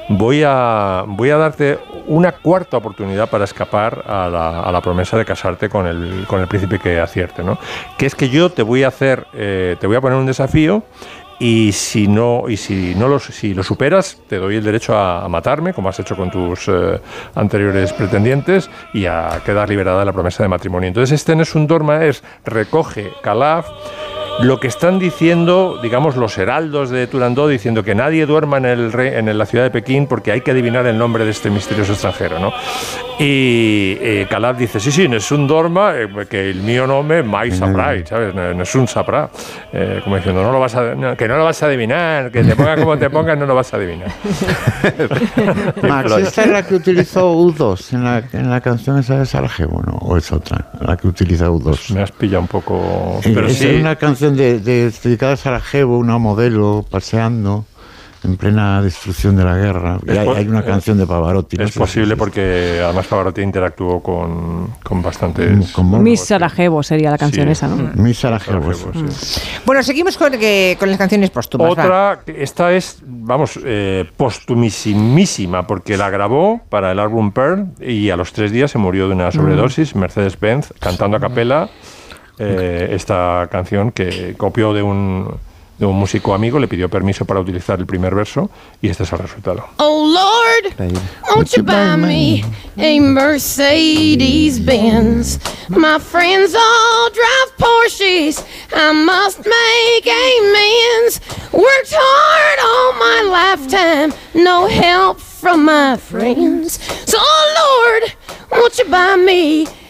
voy a, voy a darte una cuarta oportunidad para escapar a la, promesa de casarte con el, con el príncipe que acierte, ¿no? Que es que yo te voy a hacer, eh, te voy a poner un desafío y si no y si no lo, si lo superas te doy el derecho a, matarme como has hecho con tus eh, anteriores pretendientes y a quedar liberada de la promesa de matrimonio entonces este no es un dorma es recoge Calaf lo que están diciendo, digamos, los heraldos de Turandot, diciendo que nadie duerma en, el en la ciudad de Pekín porque hay que adivinar el nombre de este misterioso extranjero, ¿no? Y eh, Calab dice, sí, sí, no es un dorma, eh, que el mío nombre es Mai Saprai, ¿sabes? No, es un Sapra. Eh, como diciendo, no lo vas a, que no lo vas a adivinar, que te ponga como te pongas, no lo vas a adivinar. Max, ¿esta es la que utilizó U2 en la, en la canción esa de Sarajevo, ¿no? ¿O es otra? La que utiliza U2. Me has pillado un poco... Pero es una canción de, de, dedicada a Sarajevo, una modelo paseando en plena destrucción de la guerra. Hay, una canción de Pavarotti. es posible porque además Pavarotti interactuó con, con bastantes... Miss Sarajevo sería la canción esa, ¿no? Mm. Miss Sarajevo, Bueno, seguimos con, con las canciones póstumas. Otra, esta es, vamos, eh, postumísima porque la grabó para el álbum Pearl y a los tres días se murió de una sobredosis, mm. Mercedes-Benz, cantando a capela eh, esta canción que copió de un de un músico amigo, le pidió permiso para utilizar el primer verso y este es el resultado. Oh Lord, won't you buy me a Mercedes Benz? My friends all drive Porsches. I must make amends. Worked hard all my lifetime, no help from my friends. So oh Lord, won't you buy me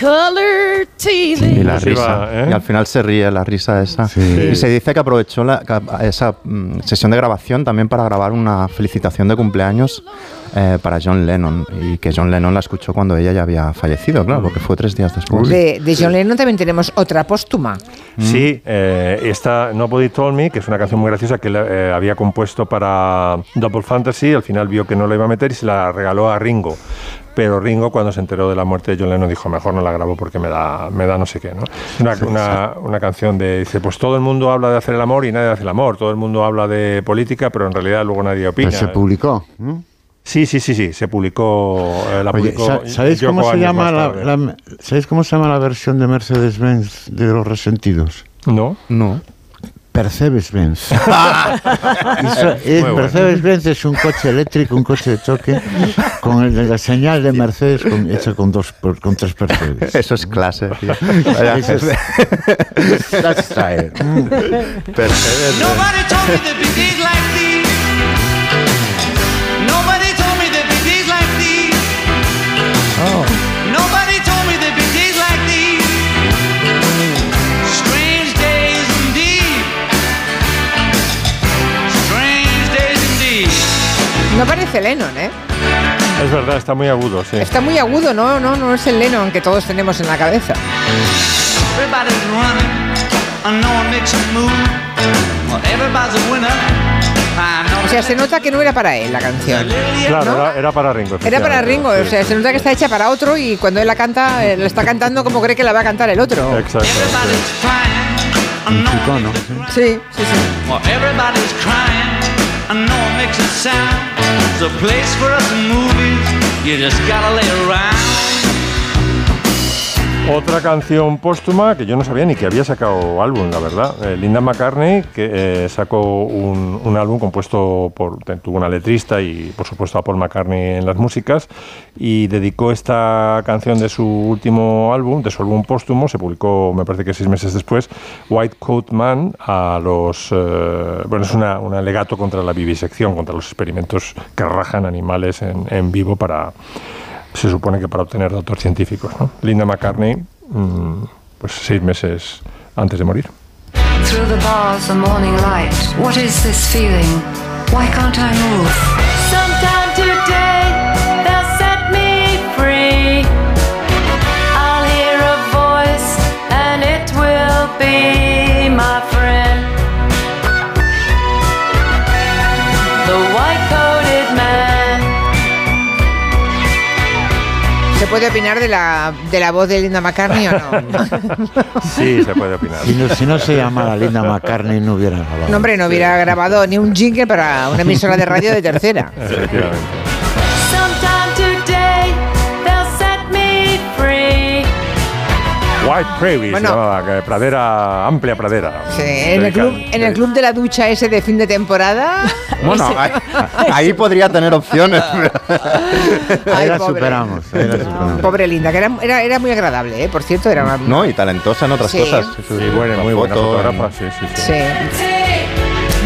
color TV? y la risa. ¿eh? Y al final se ríe la risa esa. Sí. Y se dice que aprovechó la, esa mm, sesión de grabación también para grabar una felicitación de cumpleaños eh, para John Lennon y que John Lennon la escuchó cuando ella ya había fallecido, claro, porque fue tres días después. De, John Lennon también tenemos otra póstuma. Mm. Sí, eh, esta Nobody Told Me, que es una canción muy graciosa que eh, había compuesto para Double Fantasy, al final vio que no la iba a meter y se la regaló a Ringo pero Ringo cuando se enteró de la muerte de John Lennon dijo mejor no la grabo porque me da, me da no sé qué. ¿no? Una, una, una, canción de, dice, pues todo el mundo habla de hacer el amor y nadie hace el amor, todo el mundo habla de política, pero en realidad luego nadie opina. se publicó. ¿no? Sí, sí, sí, sí, se publicó. Eh, la ¿Sabéis cómo se llama la, ¿Sabéis cómo se llama la versión de Mercedes-Benz de los resentidos? No, no. Percebes-Benz. Percebes-Benz es un coche eléctrico, un coche de choque, con el, la señal de Mercedes con, hecha con, dos, con tres Percebes. Eso es clase. Tío. Eso es, that's style. Percebes. No parece Lennon, ¿eh? Es verdad, está muy agudo, sí. Está muy agudo, no, no, no es el Lennon que todos tenemos en la cabeza. O sea, se nota que no era para él la canción. Claro, era, para Ringo. Era para Ringo, o sea, se nota que está hecha para otro y cuando él la canta, eh, la está cantando como cree que la va a cantar el otro. Exacto. Sí, sí, sí. a place for us in movies. You just gotta lay around. Otra canción póstuma que yo no sabía ni que había sacado álbum, la verdad. Eh, Linda McCartney, que eh, sacó un, álbum compuesto por. tuvo una letrista y, por supuesto, a Paul McCartney en las músicas. Y dedicó esta canción de su último álbum, de su álbum póstumo, se publicó, me parece que seis meses después, White Coat Man, a los. Eh, bueno, es una, un alegato contra la vivisección, contra los experimentos que rajan animales en vivo para se supone que para obtener datos científicos. ¿no? Linda McCartney, mmm, pues seis meses antes de morir. Through the bars, the morning light. What is this feeling? Why can't I move? Puede opinar de la, de la voz de Linda McCartney o no? Sí, se puede opinar. Si no, si no se llamara Linda McCartney, no hubiera grabado. No, hombre, no hubiera grabado ni un jingle para una emisora de radio de tercera. Efectivamente. White Prairie Bueno. se llamaba, que pradera, amplia pradera. Sí, en, el club, en el club de la ducha ese de fin de temporada. Bueno, ahí, ahí podría tener opciones. Ay, Ahí la pobre. superamos. ahí la superamos. Pobre Linda, que era, era, era muy agradable, ¿eh? por cierto, era una. No, y talentosa en otras Sí. cosas. Sí, bueno, muy buena fotógrafa, sí, sí, sí. Sí.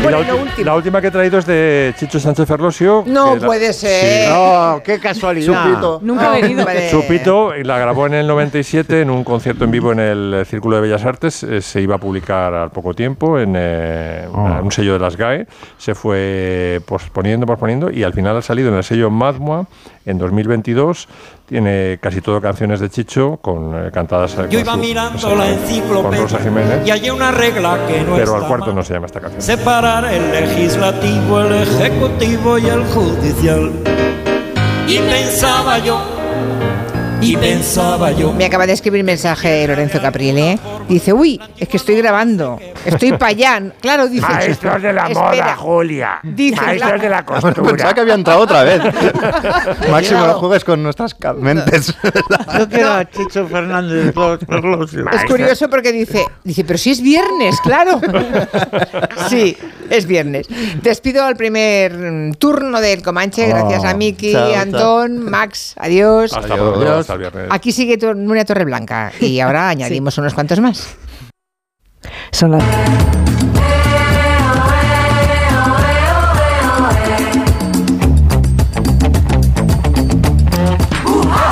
Bueno, la, lo última que he traído es de Chicho Sánchez Ferlosio. No la- puede ser. No, qué casualidad. Chupito. Nunca ha venido. Chupito la grabó en el 97 en un concierto en vivo en el Círculo de Bellas Artes. eh, se iba a publicar al poco tiempo en eh, una- un sello de las GAE. Se fue posponiendo, posponiendo y al final ha salido en el sello Madmoa en 2022. Tiene casi todo canciones de Chicho con eh, cantadas eh, Yo con, iba su- mirando la enciclopedia Rosa Jiménez. y hay una regla que no Pero al cuarto mal. no se llama esta canción. Separar el legislativo, el ejecutivo y el judicial. Y pensaba yo, y pensaba yo. Me acaba de escribir mensaje Lorenzo Caprile. Dice, uy, es que estoy grabando. Estoy allá. Claro, dice. Maestros de la espera. moda, Julia. Dice, Maestros de la Pensaba costura. que había entrado otra vez. Máximo, no juegues con nuestras mentes. Yo quiero a Chicho Fernández. los- los- Es curioso porque dice, dice, pero si es viernes, claro. sí, es viernes. Despido al primer turno del Comanche, gracias a Miki, chao, chao. Antón, Max, adiós. Hasta Adiós. El viernes. Aquí sigue tu- Nuria Torreblanca y ahora añadimos unos cuantos más. Son las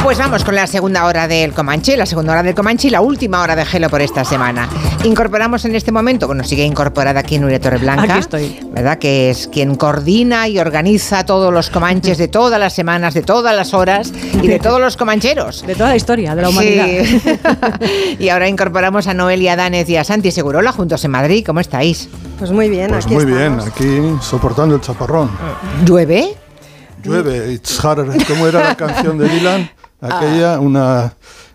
Pues vamos con la segunda hora del Comanche, la segunda hora del Comanche y la última hora de Gelo por esta semana. Incorporamos en este momento, bueno, sigue incorporada aquí Nuria Torreblanca. Aquí estoy. ¿Verdad? Que es quien coordina y organiza todos los Comanches de todas las semanas, de todas las horas y de todos los Comancheros. de toda la historia de la humanidad. Sí. y ahora incorporamos a Noelia Danez y a Santi Segurola juntos en Madrid. ¿Cómo estáis? Pues muy bien, Pues aquí muy estamos. bien, aquí soportando el chaparrón. ¿Llueve? Llueve, it's harder. ¿Cómo era la canción de Dylan? Aquella, una,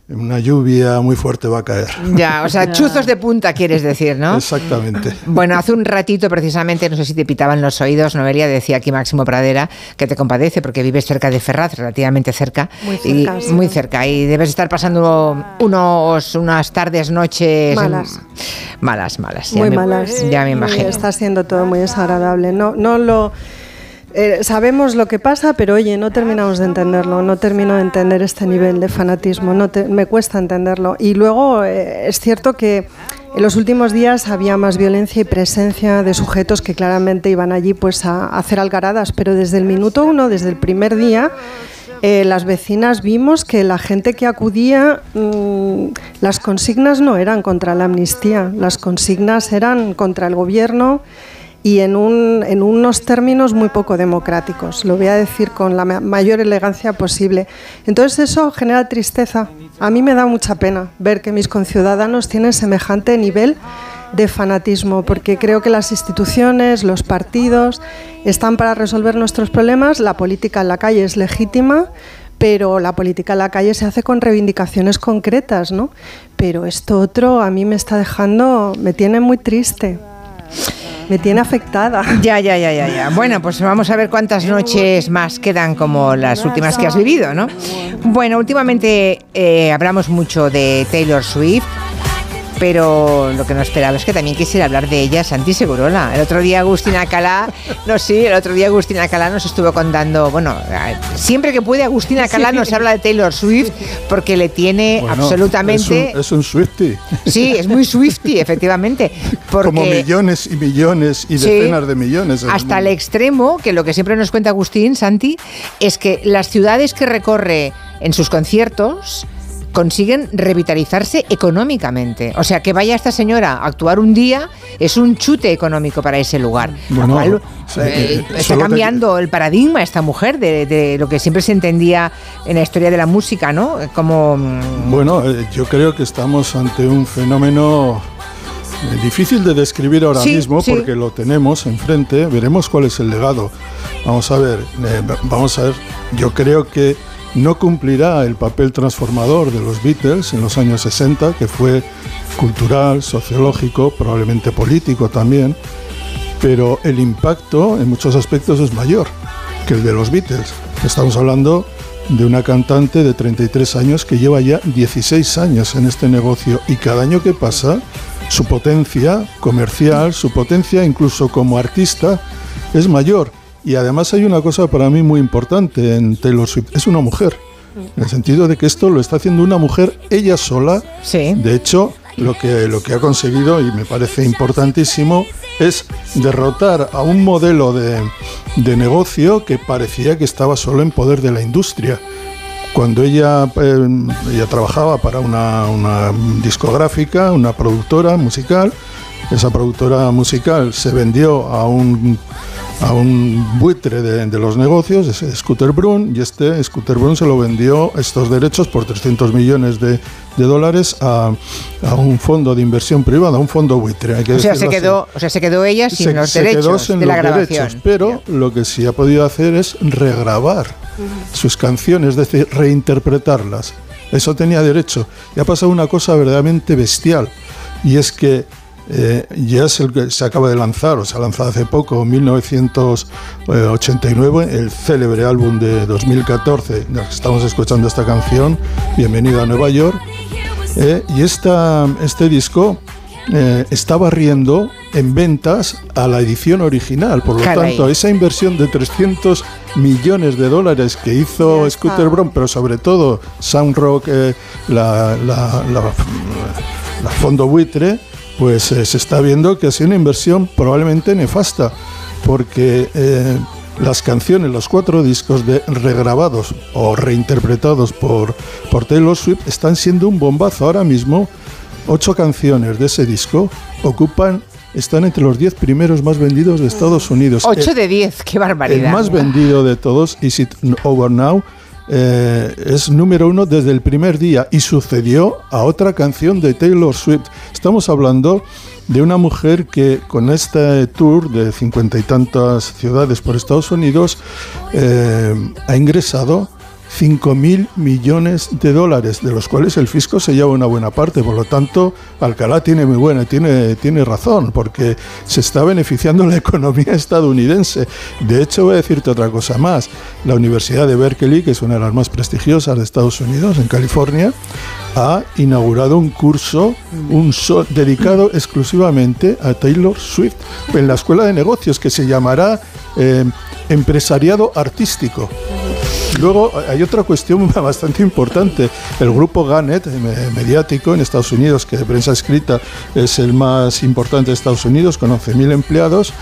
una lluvia muy fuerte va a caer. Ya, o sea, chuzos de punta quieres decir, ¿no? Exactamente. Bueno, hace un ratito precisamente, no sé si te pitaban los oídos, Noelia decía aquí Máximo Pradera que te compadece porque vives cerca de Ferraz, relativamente cerca. Muy y- cerca, sí. muy cerca. Y debes estar pasando unos, unas tardes, noches... Malas. Malas, malas. ya Muy me- malas. Ya me Y imagino. Está siendo todo muy desagradable. No, no lo. Eh, sabemos lo que pasa, pero oye, no terminamos de entenderlo. No termino de entender este nivel de fanatismo. No te- me cuesta entenderlo. Y luego eh, es cierto que en los últimos días había más violencia y presencia de sujetos que claramente iban allí pues a, a hacer algaradas. Pero desde el minuto uno, desde el primer día. eh, las vecinas vimos que la gente que acudía, mm, las consignas no eran contra la amnistía, las consignas eran contra el gobierno y en, un- en unos términos muy poco democráticos. Lo voy a decir con la ma- mayor elegancia posible. Entonces eso genera tristeza. A mí me da mucha pena ver que mis conciudadanos tienen semejante nivel de fanatismo, porque creo que las instituciones, los partidos están para resolver nuestros problemas, la política en la calle es legítima, pero la política en la calle se hace con reivindicaciones concretas, ¿no? Pero esto otro a mí me está dejando, me tiene muy triste. Me tiene afectada. Ya, ya, ya, ya, ya. Bueno, pues vamos a ver cuántas noches más quedan como las últimas que has vivido, ¿no? Bueno, últimamente eh, hablamos mucho de Taylor Swift pero lo que no esperaba es que también quisiera hablar de ella Santi Segurola. El otro día Agustina Calá, no sí, el otro día Agustina Calá nos estuvo contando, bueno, siempre que puede Agustina Calá nos habla de Taylor Swift porque le tiene absolutamente... Es un, Swifty. Sí, es muy Swifty, efectivamente. Como millones y millones y decenas de millones. Hasta el extremo, que lo que siempre nos cuenta Agustín, Santi, es que las ciudades que recorre en sus conciertos consiguen revitalizarse económicamente. O sea, que vaya esta señora a actuar un día es un chute económico para ese lugar. Bueno, eh, eh, está cambiando el paradigma esta mujer de, lo que siempre se entendía en la historia de la música, ¿no? Como... Mm, bueno, eh, yo creo que estamos ante un fenómeno difícil de describir ahora mismo porque lo tenemos enfrente. Veremos cuál es el legado. Vamos a ver, vamos a ver. Yo creo que no cumplirá el papel transformador de los Beatles en los años 60, que fue cultural, sociológico, probablemente político también, pero el impacto en muchos aspectos es mayor que el de los Beatles. Estamos hablando de una cantante de 33 años que lleva ya 16 años en este negocio y cada año que pasa su potencia comercial, su potencia incluso como artista es mayor. Y además hay una cosa para mí muy importante en Taylor Swift, es una mujer. En el sentido de que esto lo está haciendo una mujer ella sola. Sí. De hecho, lo que, lo que ha conseguido, y me parece importantísimo, es derrotar a un modelo de, de negocio que parecía que estaba solo en poder de la industria. Cuando ella, eh, ella trabajaba para una, una discográfica, una productora musical, esa productora musical se vendió a un a un buitre de, los negocios, es Scooter Brun, y este Scooter Brun se lo vendió estos derechos por 300 millones de, dólares a, un fondo de inversión privada, a un fondo buitre. o, sea, se quedó, o sea, se quedó ella sin los derechos de la grabación. pero lo que sí ha podido hacer es regrabar sus canciones, es decir, reinterpretarlas. Eso tenía derecho. Y ha pasado una cosa verdaderamente bestial, y es que eh, ya es el que se acaba de lanzar, o se ha lanzado hace poco, en 1989, el célebre álbum de 2014, estamos escuchando esta canción, Bienvenido a Nueva York, eh, y esta, este disco eh, está barriendo en ventas a la edición original. Por lo tanto, esa inversión de 300 millones de dólares que hizo Scooter Braun, pero sobre todo Soundrock, la, la, la, la, fondo buitre, pues eh, se está viendo que ha sido una inversión probablemente nefasta, porque eh, las canciones, los cuatro discos de regrabados o reinterpretados por, por Taylor Swift están siendo un bombazo ahora mismo. Ocho canciones de ese disco ocupan están entre los diez primeros más vendidos de Estados Unidos. Ocho de diez, qué barbaridad. El más vendido de todos, Is It Over Now, eh, es número uno desde el primer día y sucedió a otra canción de Taylor Swift. Estamos hablando de una mujer que con este tour de cincuenta y tantas ciudades por Estados Unidos eh, ha ingresado 5.000 millones de dólares, de los cuales el fisco se lleva una buena parte. Por lo tanto, Alcalá tiene muy buena, tiene, tiene razón, porque se está beneficiando la economía estadounidense. De hecho, voy a decirte otra cosa más. La Universidad de Berkeley, que es una de las más prestigiosas de Estados Unidos, en California, ha inaugurado un curso un dedicado exclusivamente a Taylor Swift en la Escuela de Negocios, que se llamará eh, Empresariado Artístico. Luego hay otra cuestión bastante importante. El grupo Gannett, eh, mediático en Estados Unidos, que de prensa escrita es el más importante de Estados Unidos, con 11.000 empleados,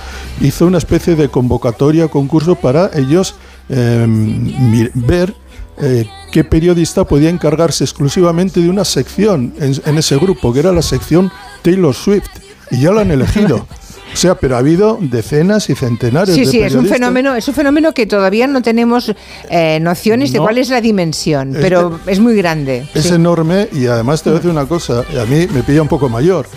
hizo una especie de convocatoria, concurso para ellos em, ver eh, qué periodista podía encargarse exclusivamente de una sección en, ese grupo, que era la sección Taylor Swift. Y ya lo han elegido. O sea, pero ha habido decenas y centenares sí, de Sí, sí, es un fenómeno, es un fenómeno que todavía no tenemos eh, nociones de cuál es la dimensión, pero es muy grande. Es enorme y además te voy a decir una cosa, a mí me pilla un poco mayor.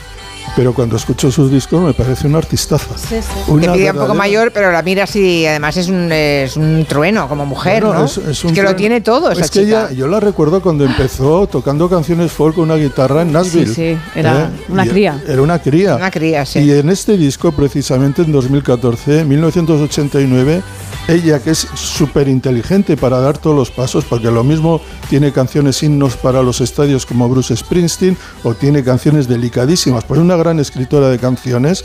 Pero cuando escucho sus discos me parece una artistaza. Sí, sí. Te pide un poco mayor, pero la mira así, además es un, es un trueno como mujer, ¿no? Es, que lo tiene todo esa es que Ella, yo la recuerdo cuando empezó tocando canciones folk con una guitarra en Nashville. Sí, sí, era ¿eh? una cría. Era una cría. Una cría, sí. Y en este disco, precisamente en 2014, 1989, ella que es súper inteligente para dar todos los pasos, porque lo mismo tiene canciones himnos para los estadios como Bruce Springsteen o tiene canciones delicadísimas, pues una gran escritora de canciones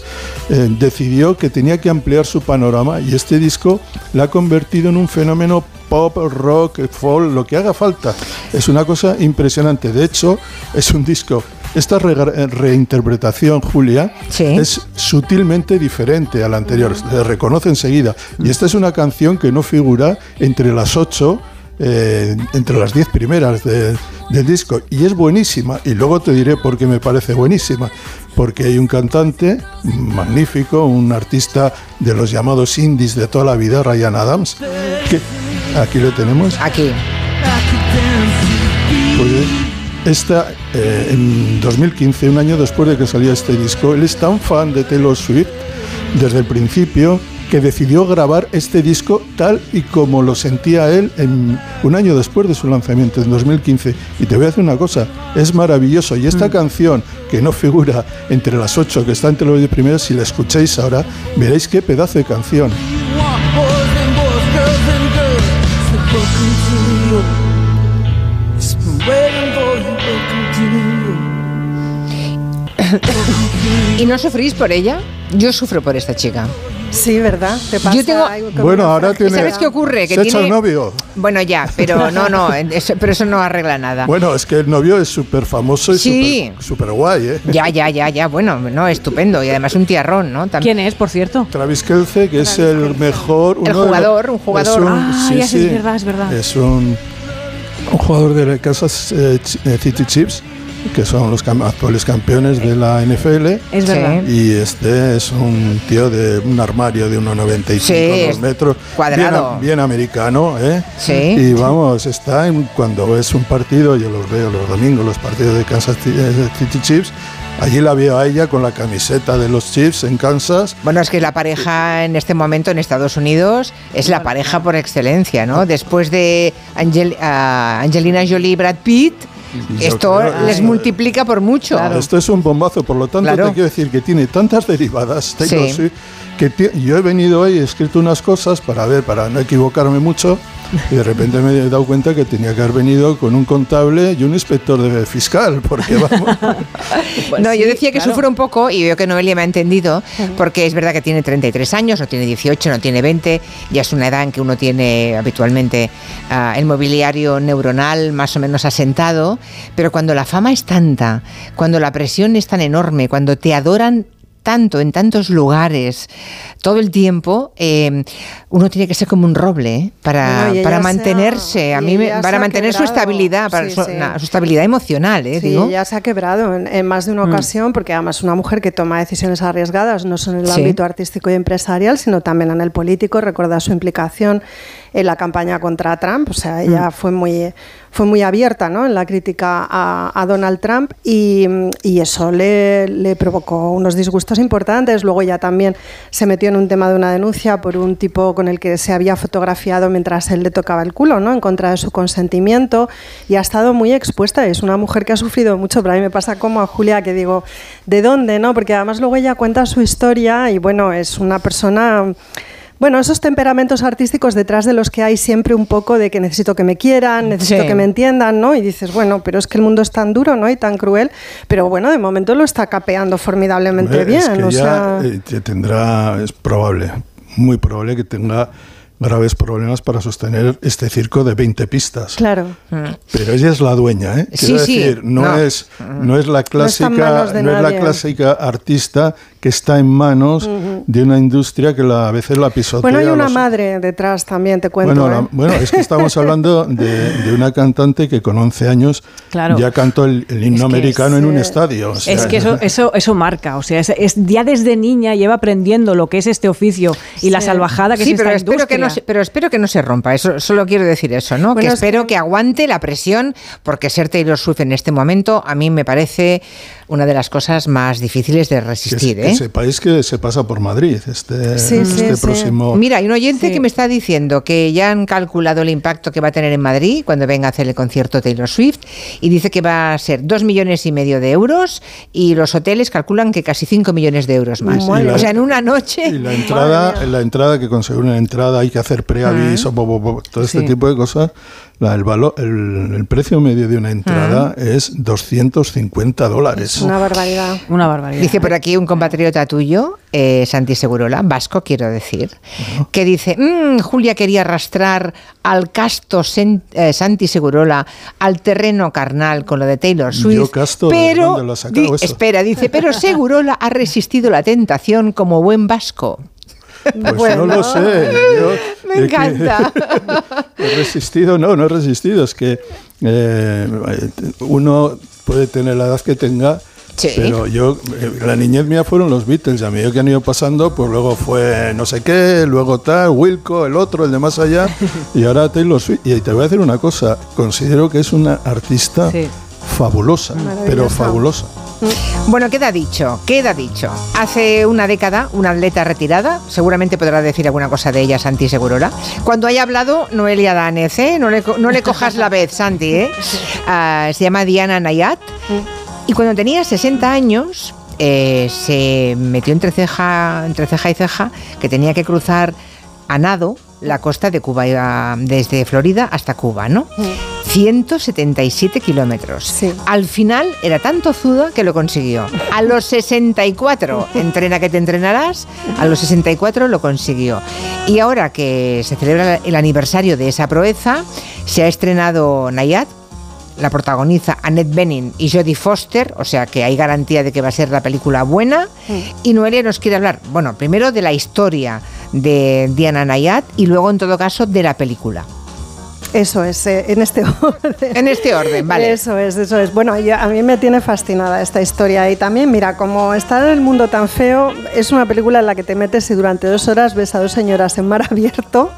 eh, decidió que tenía que ampliar su panorama y este disco la ha convertido en un fenómeno pop, rock, folk, lo que haga falta. Es una cosa impresionante. De hecho, es un disco esta reinterpretación, Julia, es sutilmente diferente a la anterior, se reconoce enseguida. Y esta es una canción que no figura entre las ocho, eh, entre las diez primeras del disco. Y es buenísima. Y luego te diré por qué me parece buenísima. Porque hay un cantante magnífico, un artista de los llamados indies de toda la vida, Ryan Adams, que aquí lo tenemos. Aquí. Pues, esta, eh, en 2015, un año después de que salía este disco, él es tan fan de Taylor Swift desde el principio que decidió grabar este disco tal y como lo sentía él en, un año después de su lanzamiento, en 2015. Y te voy a decir una cosa, es maravilloso. Y esta mm. canción, que no figura entre las ocho, que está entre los diez primeros, si la escucháis ahora, veréis qué pedazo de canción. ¿Y no sufrís por ella? Yo sufro por esta chica. Sí, ¿verdad? ¿Te pasa Yo tengo... Bueno, ahora tiene... ¿Sabes qué ocurre? Que tiene... el novio. Bueno, ya, pero no, no, pero eso no arregla nada. Bueno, es que el novio es súper famoso y sí. súper guay, ¿eh? Ya, ya, ya, ya, bueno, no, estupendo. Y además un tiarrón, ¿no? ¿Quién es, por cierto? Travis Kelce, que es el mejor... el jugador, un jugador. Es ah, ya sí, es verdad, es verdad. Es un, un jugador de Casas eh, eh, City Chips que son los actuales campeones de la NFL. Es verdad. Y este es un tío de un armario de 1,95 sí, metros. Cuadrado. Bien, americano, ¿eh? Sí. Y vamos, está en, cuando ves un partido, yo los veo los domingos, los partidos de Kansas City Chiefs. Allí la veo a ella con la camiseta de los Chiefs en Kansas. Bueno, es que la pareja en este momento en Estados Unidos es la pareja por excelencia, ¿no? Después de ah, Angelina Jolie y Brad Pitt, esto les multiplica por mucho. Esto es un bombazo, por lo tanto te quiero decir que tiene tantas derivadas que yo he venido hoy, he escrito unas cosas para ver, para no equivocarme mucho, y de repente me he dado cuenta que tenía que haber venido con un contable y un inspector de fiscal, porque vamos. Pues no, yo decía que sufro un poco y veo que Noelia me ha entendido, porque es verdad que tiene 33 años, no tiene 18, no tiene 20, ya es una edad en que uno tiene habitualmente ah, el mobiliario neuronal más o menos asentado, pero cuando la fama es tanta, cuando la presión es tan enorme, cuando te adoran tanto, en tantos lugares, todo el tiempo, eh, uno tiene que ser como un roble ¿eh? para, para mantenerse, a mí para mantener su estabilidad, para su, estabilidad emocional. ¿eh? Sí, ella se ha quebrado en, más de una mm. ocasión, porque además es una mujer que toma decisiones arriesgadas, no solo en el ámbito artístico y empresarial, sino también en el político. Recuerda su implicación en la campaña contra Trump, o sea, ella mm. fue muy fue muy abierta ¿no? en la crítica a, Donald Trump y, eso le, provocó unos disgustos importantes. Luego ella también se metió en un tema de una denuncia por un tipo con el que se había fotografiado mientras él le tocaba el culo, ¿no? en contra de su consentimiento y ha estado muy expuesta. Es una mujer que ha sufrido mucho, pero a mí me pasa como a Julia que digo, ¿de dónde? no Porque además luego ella cuenta su historia y bueno, es una persona bueno, esos temperamentos artísticos detrás de los que hay siempre un poco de que necesito que me quieran, necesito que me entiendan, ¿no? Y dices, bueno, pero es que el mundo es tan duro, ¿no? Y tan cruel, pero bueno, de momento lo está capeando formidablemente bien. Es que eh, tendrá, es probable, muy probable que tenga graves problemas para sostener este circo de 20 pistas. Claro. Pero ella es la dueña, ¿eh? Quiero decir, no, es no es la clásica no, es la clásica artista que está en manos de una industria que la, a veces la pisotea. Bueno, hay una madre detrás también, te cuento. Bueno, ¿eh? bueno es que estamos hablando de, una cantante que con 11 años ya cantó el, himno americano en un estadio. es que eso, eso, eso marca, o sea, es, ya desde niña lleva aprendiendo lo que es este oficio y la salvajada que es pero esta espero que no se, Pero espero que no se rompa, eso solo quiero decir eso, ¿no? que espero que aguante la presión, porque ser Taylor Swift en este momento a mí me parece una de las cosas más difíciles de resistir. Que, ¿eh? sepáis que se pasa por Madrid este, este próximo. Mira, hay un oyente que me está diciendo que ya han calculado el impacto que va a tener en Madrid cuando venga a hacer el concierto Taylor Swift y dice que va a ser dos millones y medio de euros y los hoteles calculan que casi cinco millones de euros más. o sea, en una noche. Y la entrada, la entrada que conseguir una entrada hay que hacer preaviso, todo este tipo de cosas el, valor, el, precio medio de una entrada es 250 dólares. Una barbaridad. Una barbaridad. Dice por aquí un compatriota tuyo, eh, Santi Segurola, vasco quiero decir, que dice, mm, Julia quería arrastrar al casto eh, Santi Segurola al terreno carnal con lo de Taylor Swift. pero, espera, dice, pero Segurola ha resistido la tentación como buen vasco. Pues no lo sé. Me encanta. he resistido, no, no he resistido. Es que eh, uno puede tener la edad que tenga. Pero yo, eh, la niñez mía fueron los Beatles, a mí que han ido pasando, pues luego fue no sé qué, luego tal, Wilco, el otro, el de más allá, y ahora Taylor Swift. Y te voy a decir una cosa, considero que es una artista fabulosa, pero fabulosa. Bueno, queda dicho, queda dicho. Hace una década, una atleta retirada, seguramente podrá decir alguna cosa de ella, Santi Segurola. Cuando haya hablado Noelia Danez, no, le, cojas la vez, Santi, ¿eh? Ah, se llama Diana Nayat. Y cuando tenía 60 años, eh, se metió entre ceja y ceja que tenía que cruzar a nado la costa de Cuba, desde Florida hasta Cuba, ¿no? 177 kilómetros. Al final era tan tozuda que lo consiguió. A los 64, entrena que te entrenarás, a los 64 lo consiguió. Y ahora que se celebra el aniversario de esa proeza, se ha estrenado Nayat, la protagoniza Annette Bening y Jodie Foster, o sea que hay garantía de que va a ser la película buena. Y Noelia nos quiere hablar, bueno, primero de la historia de Diana Nayat y luego en todo caso de la película. Eso es, eh, en este orden. En este orden, vale. Eso es, eso es. Bueno, a mí me tiene fascinada esta historia y también, mira, como está en el mundo tan feo, es una película en la que te metes y durante dos horas ves a dos señoras en mar abierto,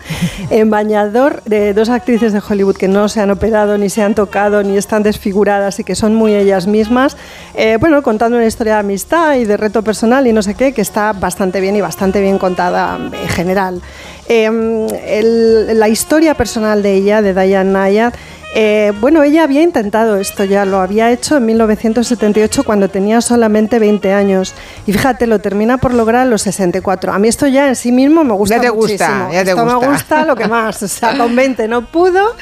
en bañador, de dos actrices de Hollywood que no se han operado, ni se han tocado, ni están desfiguradas y que son muy ellas mismas, eh, bueno, contando una historia de amistad y de reto personal y no sé qué, que está bastante bien y bastante bien contada en general. Em, la historia personal de ella, de Diane Nayar, eh, bueno, ella había intentado esto ya, lo había hecho en 1978 cuando tenía solamente 20 años. Y fíjate, lo termina por lograr a los 64. A mí esto ya en sí mismo me gusta ya te muchísimo. Gusta, ya te esto gusta. me gusta lo que más. O sea, con 20 no pudo,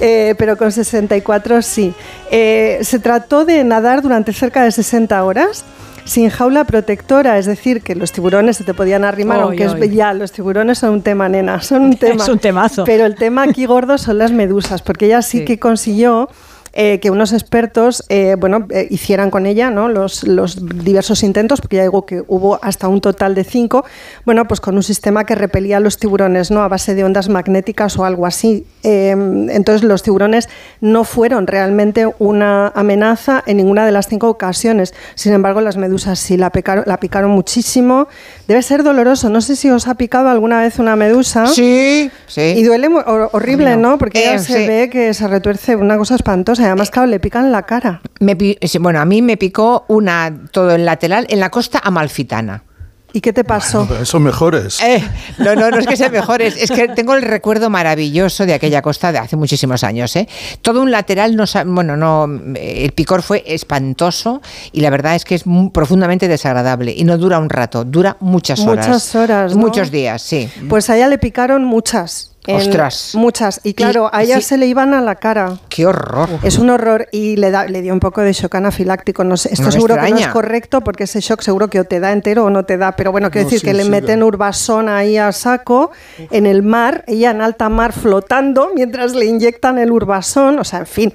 eh, pero con 64 sí. Eh, se trató de nadar durante cerca de 60 horas sin jaula protectora, es decir, que los tiburones se te podían arrimar, aunque es ya, los tiburones son un tema, nena, son un tema. Es un temazo. Pero el tema aquí gordo son las medusas, porque ella sí. que consiguió eh, que unos expertos eh, bueno, eh, hicieran con ella ¿no? los, los, diversos intentos, porque ya digo que hubo hasta un total de cinco, bueno, pues con un sistema que repelía a los tiburones ¿no? a base de ondas magnéticas o algo así. entonces los tiburones no fueron realmente una amenaza en ninguna de las cinco ocasiones. Sin embargo, las medusas sí la, picaron, la picaron muchísimo. Debe ser doloroso. No sé si os ha picado alguna vez una medusa. Sí, sí. Y duele horrible, ¿no? Porque se ve que se retuerce una cosa espantosa además, claro, le pican la cara. Me, bueno, a mí me picó una, todo el lateral, en la costa amalfitana. ¿Y qué te pasó? Bueno, son mejores. Eh, no, no, no es que sean mejores, es que tengo el recuerdo maravilloso de aquella costa de hace muchísimos años. ¿eh? Todo un lateral, no, bueno, no, el picor fue espantoso y la verdad es que es profundamente desagradable y no dura un rato, dura muchas horas. Muchas horas. Muchos días, sí. Pues a ella le picaron muchas. Ostras. Muchas. Y claro, a ella se le iban a la cara. ¡Qué horror! Es un horror y le, da, le dio un poco de shock anafiláctico. No sé, esto No seguro que no es correcto porque ese shock seguro que o te da entero o no te da. Pero bueno, quiero No, decir sí, que le sí, meten urbasón ahí a saco en el mar, ella en alta mar flotando mientras le inyectan el urbasón. O sea, en fin,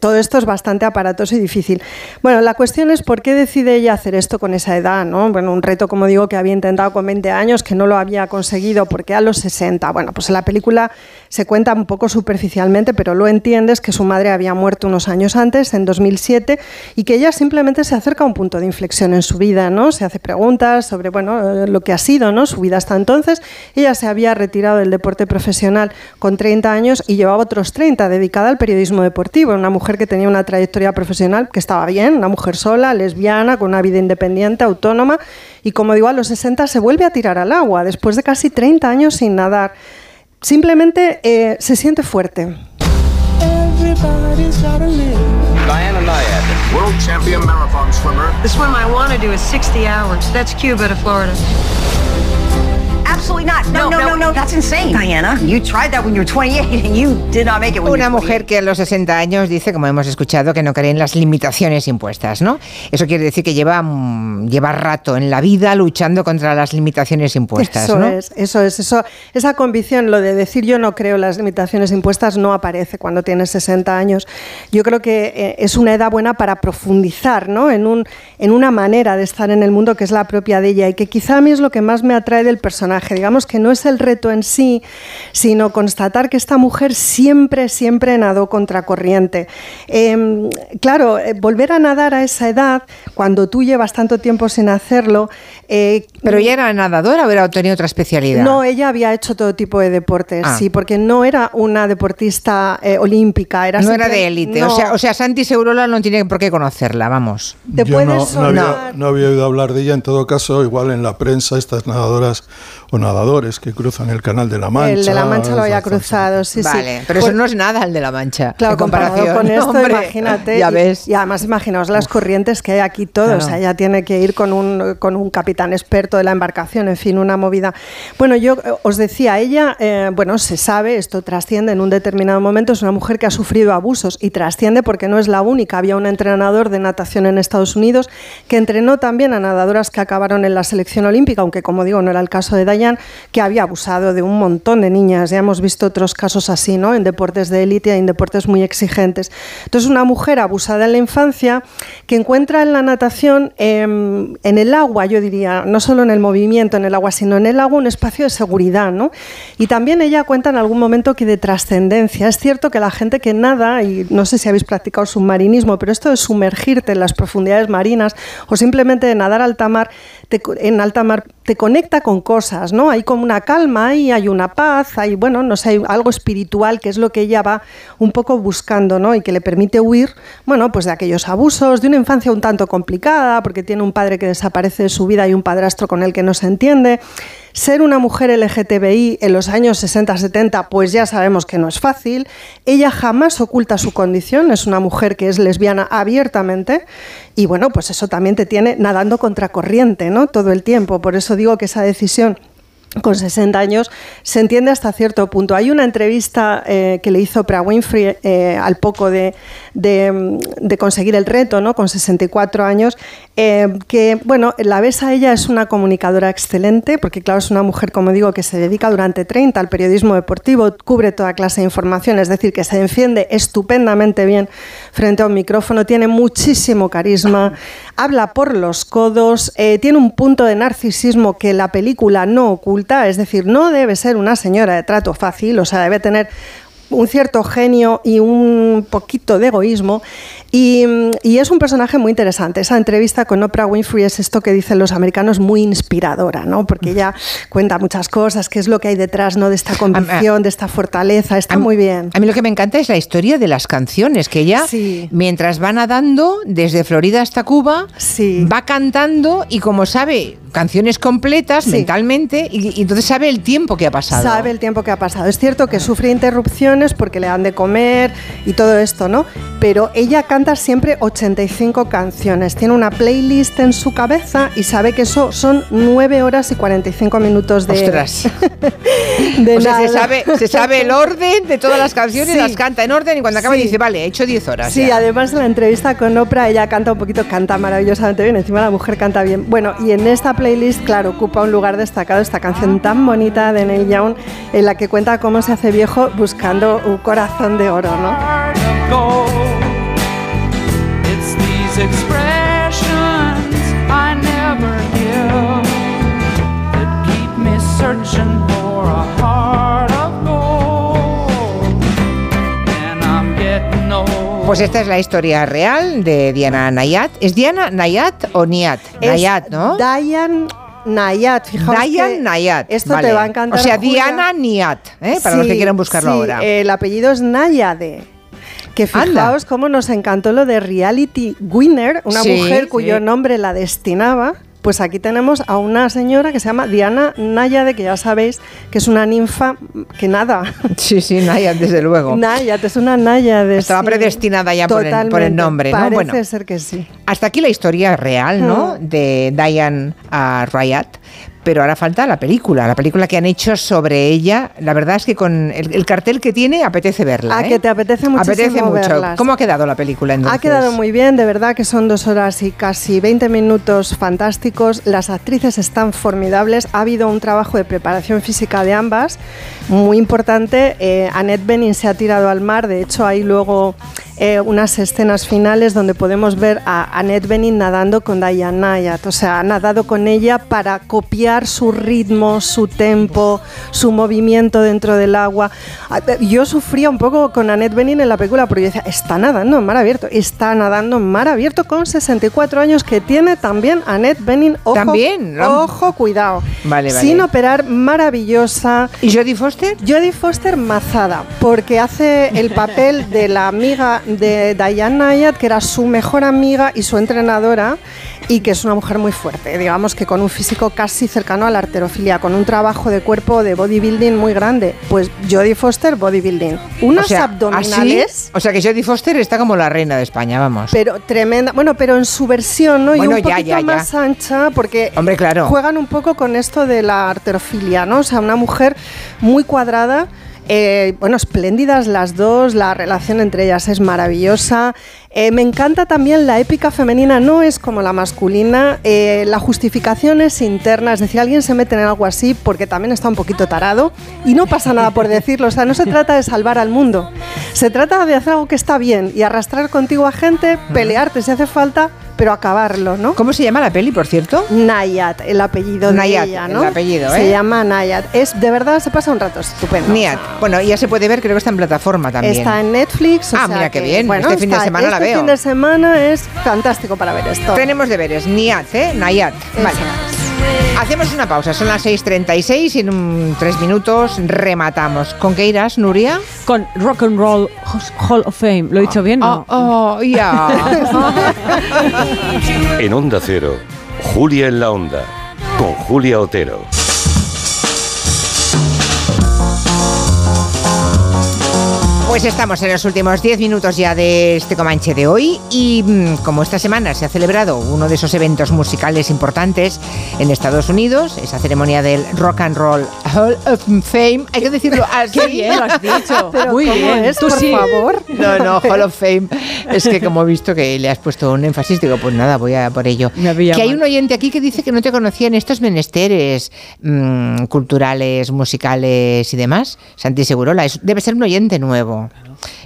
todo esto es bastante aparatoso y difícil. Bueno, la cuestión es por qué decide ella hacer esto con esa edad, ¿no? Bueno, un reto, como digo, que había intentado con 20 años, que no lo había conseguido porque a los 60. Bueno, pues en la película se cuenta un poco superficialmente, pero lo entiendes que su madre había muerto unos años antes, en 2007, y que ella simplemente se acerca a un punto de inflexión en su vida, ¿no? Se hace preguntas sobre, bueno, eh, lo que ha sido, ¿no? Su vida hasta entonces. Ella se había retirado del deporte profesional con 30 años y llevaba otros 30 dedicada al periodismo deportivo. Una mujer que tenía una trayectoria profesional que estaba bien, una mujer sola, lesbiana, con una vida independiente, autónoma, y como digo, a los 60 se vuelve a tirar al agua, después de casi 30 años sin nadar. Simplemente eh, se siente fuerte. Everybody's gotta live. Diana Nyad, world champion marathon swimmer. The swim I want to do is 60 hours. That's Cuba to Florida. Absolutely not. No, no, no, no, that's insane. Diana, you tried that when you were 28 and you did not make it when Una mujer que a los 60 años dice, como hemos escuchado, que no cree en las limitaciones impuestas, ¿no? Eso quiere decir que lleva, mm, lleva rato en la vida luchando contra las limitaciones impuestas, Eso ¿no? es, eso es, eso, esa convicción, lo de decir yo no creo en las limitaciones impuestas no aparece cuando tienes 60 años. Yo creo que eh, es una edad buena para profundizar, ¿no? En un, en una manera de estar en el mundo que es la propia de ella y que quizá a mí es lo que más me atrae del personaje. Digamos que no es el reto en sí, sino constatar que esta mujer siempre, siempre nadó contracorriente. Em, claro, eh, volver a nadar a esa edad, cuando tú llevas tanto tiempo sin hacerlo. eh, Pero ella era nadadora o era, tenía otra especialidad. no, ella había hecho todo tipo de deportes, Ah. sí, porque no era una deportista eh, olímpica, era no era de élite. no. O, sea, o sea, Santi Segurola no tiene por qué conocerla, vamos. Te Yo no, puedes no había, sonar- no había oído hablar de ella, en todo caso, igual en la prensa, estas nadadoras o nadadores que cruzan el canal de la Mancha. el de la Mancha lo había cruzado, sí, vale, sí. pero Pues- eso no es nada el de la Mancha. Claro, en comparado comparación. con esto, Hombre, imagínate. Ya y- ves. Y, además, imaginaos las corrientes que hay aquí todo. Claro. O sea, ella tiene que ir con un, con un capitán experto de la embarcación, en fin, una movida. Bueno, yo eh, os decía, ella, eh, bueno, se sabe, esto trasciende en un determinado momento, es una mujer que ha sufrido abusos y trasciende porque no es la única. Había un entrenador de natación en Estados Unidos que entrenó también a nadadoras que acabaron en la selección olímpica, aunque como digo, no era el caso de Que había abusado de un montón de niñas. Ya hemos visto otros casos así, ¿no? En deportes de élite en deportes muy exigentes. Entonces, una mujer abusada en la infancia que encuentra en la natación, em, en el agua, yo diría, no solo en el movimiento en el agua, sino en el agua un espacio de seguridad, ¿no? Y también ella cuenta en algún momento que de trascendencia. Es cierto que la gente que nada, y no sé si habéis practicado submarinismo, pero esto de sumergirte en las profundidades marinas o simplemente de nadar alta mar, te en alta mar te conecta con cosas, ¿no? Hay como una calma y hay una paz, hay, bueno, no sé, hay algo espiritual que es lo que ella va un poco buscando, ¿no? Y que le permite huir, bueno, pues de aquellos abusos, de una infancia un tanto complicada, porque tiene un padre que desaparece de su vida y un padrastro con el que no se entiende. Ser una mujer LGTBI en los años 60-70, pues ya sabemos que no es fácil. Ella jamás oculta su condición, es una mujer que es lesbiana abiertamente y bueno, pues eso también te tiene nadando contracorriente, ¿no? Todo el tiempo. Por eso digo que esa decisión con 60 años se entiende hasta cierto punto. Hay una entrevista eh, que le hizo Oprah Winfrey eh, al poco de, de, de conseguir el reto, ¿no? con 64 años, eh, que, bueno, la ves a ella, es una comunicadora excelente, porque claro, es una mujer, como digo, que se dedica durante 30 al periodismo deportivo, cubre toda clase de información, es decir, que se defiende estupendamente bien frente a un micrófono, tiene muchísimo carisma, habla por los codos, eh, tiene un punto de narcisismo que la película no oculta, es decir, no debe ser una señora de trato fácil, o sea, debe tener un cierto genio y un poquito de egoísmo. Y, y, es un personaje muy interesante. Esa entrevista con Oprah Winfrey es esto que dicen los americanos muy inspiradora, ¿no? Porque ella cuenta muchas cosas, qué es lo que hay detrás, ¿no? De esta convicción, de esta fortaleza. Está muy bien. A mí lo que me encanta es la historia de las canciones, que ella, Sí. mientras va nadando desde Florida hasta Cuba, va cantando y como sabe canciones completas mentalmente, y, y entonces sabe el tiempo que ha pasado. Sabe el tiempo que ha pasado. Es cierto que sufre interrupciones canciones porque le dan de comer y todo esto, ¿no? Pero ella canta siempre 85 canciones. Tiene una playlist en su cabeza y sabe que eso son 9 horas y 45 minutos de. Ostras. de o sea, se sabe, se sabe el orden de todas las canciones, Sí. las canta en orden y cuando acaba Sí. dice, vale, he hecho 10 horas. Sí, ya. además en la entrevista con Oprah ella canta un poquito, canta maravillosamente bien, encima la mujer canta bien. Bueno, y en esta playlist, claro, ocupa un lugar destacado esta canción tan bonita de Neil Young, en la que cuenta cómo se hace viejo buscando un corazón de oro, ¿no? Pues esta es la historia real de Diana Nayat. ¿Es Diana Nayat o Niat? Nayat, ¿no? Diane Nayat, fijaos que Nayat. Esto vale. te va a encantar. O sea, Julia. Diana Niat, ¿eh? para los que Sí, quieran buscarlo sí, ahora. El apellido es Nayade. Que Anda. fijaos cómo nos encantó lo de Reality Winner, una Sí, mujer cuyo sí. nombre la destinaba. Pues aquí tenemos a una señora que se llama Diana Nayade, que ya sabéis que es una ninfa que nada. Sí, sí, Nayat, desde luego. Nayade, es una Nayade. Estaba sí. predestinada ya por el- por el nombre, ¿no? Parece Bueno. ser que sí. Hasta aquí la historia real, ¿no? Mm. De Diane ah, Ryat. Pero ahora falta la película, la película que han hecho sobre ella. La verdad es que con el, el cartel que tiene apetece verla. Ah, ¿eh? que te apetece muchísimo Apetece mucho. verlas. ¿Cómo ha quedado la película entonces? Ha quedado muy bien, de verdad que son dos horas y casi 20 minutos fantásticos. Las actrices están formidables. Ha habido un trabajo de preparación física de ambas muy importante. Eh, Annette Bening se ha tirado al mar. De hecho, hay luego eh, unas escenas finales donde podemos ver a Annette Bening nadando con Diane Nayat. O sea, ha nadado con ella para copiar su ritmo, su tempo, su movimiento dentro del agua. Ah, Yo sufría un poco con Annette Bening en la película porque yo decía, está nadando en mar abierto, está nadando en mar abierto con 64 años que tiene también Annette Bening. Ojo, También. Ojo, cuidado. Vale, vale. Sin operar, maravillosa. ¿Y Jodie Foster? Jodie Foster mazada, porque hace el papel de la amiga de Diane Nayat, que era su mejor amiga y su entrenadora, y que es una mujer muy fuerte, digamos que con un físico casi cercano a la arterofilia, con un trabajo de cuerpo de bodybuilding muy grande. Pues Jodie Foster, bodybuilding. Unas O sea, abdominales. ¿así? O sea que Jodie Foster está como la reina de España, vamos. Pero tremenda, bueno, pero en su versión, ¿no? y Bueno, un ya, poquito ya, ya. más ancha, porque Hombre, claro. juegan un poco con esto de la arterofilia, ¿no? O sea, una mujer muy cuadrada. Eh, bueno, espléndidas las dos, la relación entre ellas es maravillosa. Eh, me encanta también la épica femenina, no es como la masculina, eh, la justificación es interna, es decir, alguien se mete en algo así porque también está un poquito tarado y no pasa nada por decirlo, o sea, no se trata de salvar al mundo, se trata de hacer algo que está bien y arrastrar contigo a gente, pelearte si hace falta, pero acabarlo, ¿no? ¿Cómo se llama la peli, por cierto? Nayat, el apellido Nayat, de ella, ¿no? el apellido, Se ¿eh? llama Nayat. Es, de verdad, se pasa un rato estupendo. Niat. Bueno, ya se puede ver, creo que está en plataforma también. Está en Netflix. o Ah, sea mira qué que, bien. bueno, este fin de semana la este veo. fin de semana es fantástico para ver esto. Tenemos deberes. Niat, ¿eh? Nayat. Vale. Hacemos una pausa. Son las 6.36 y en un, tres minutos rematamos. ¿Con qué irás, Nuria? Con Rock and Roll Hall of Fame. ¿Lo he dicho bien? No. Oh, ya. En Onda Cero, Julia en la Onda, con Julia Otero. Pues estamos en los últimos 10 minutos ya de este Comanche de hoy y mm, como esta semana se ha celebrado uno de esos eventos musicales importantes en Estados Unidos, esa ceremonia del Rock and Roll Hall of Fame, hay que decirlo así. Qué bien lo has dicho. Pero Muy ¿cómo bien. es? Tú por sí. favor. No, no, Hall of Fame. Es que como he visto que le has puesto un énfasis, digo, pues nada, voy a por ello. Me Que hay un oyente aquí que dice que no te conocía en estos menesteres mm, culturales, musicales y demás. Santi Segurola, es- debe ser un oyente nuevo.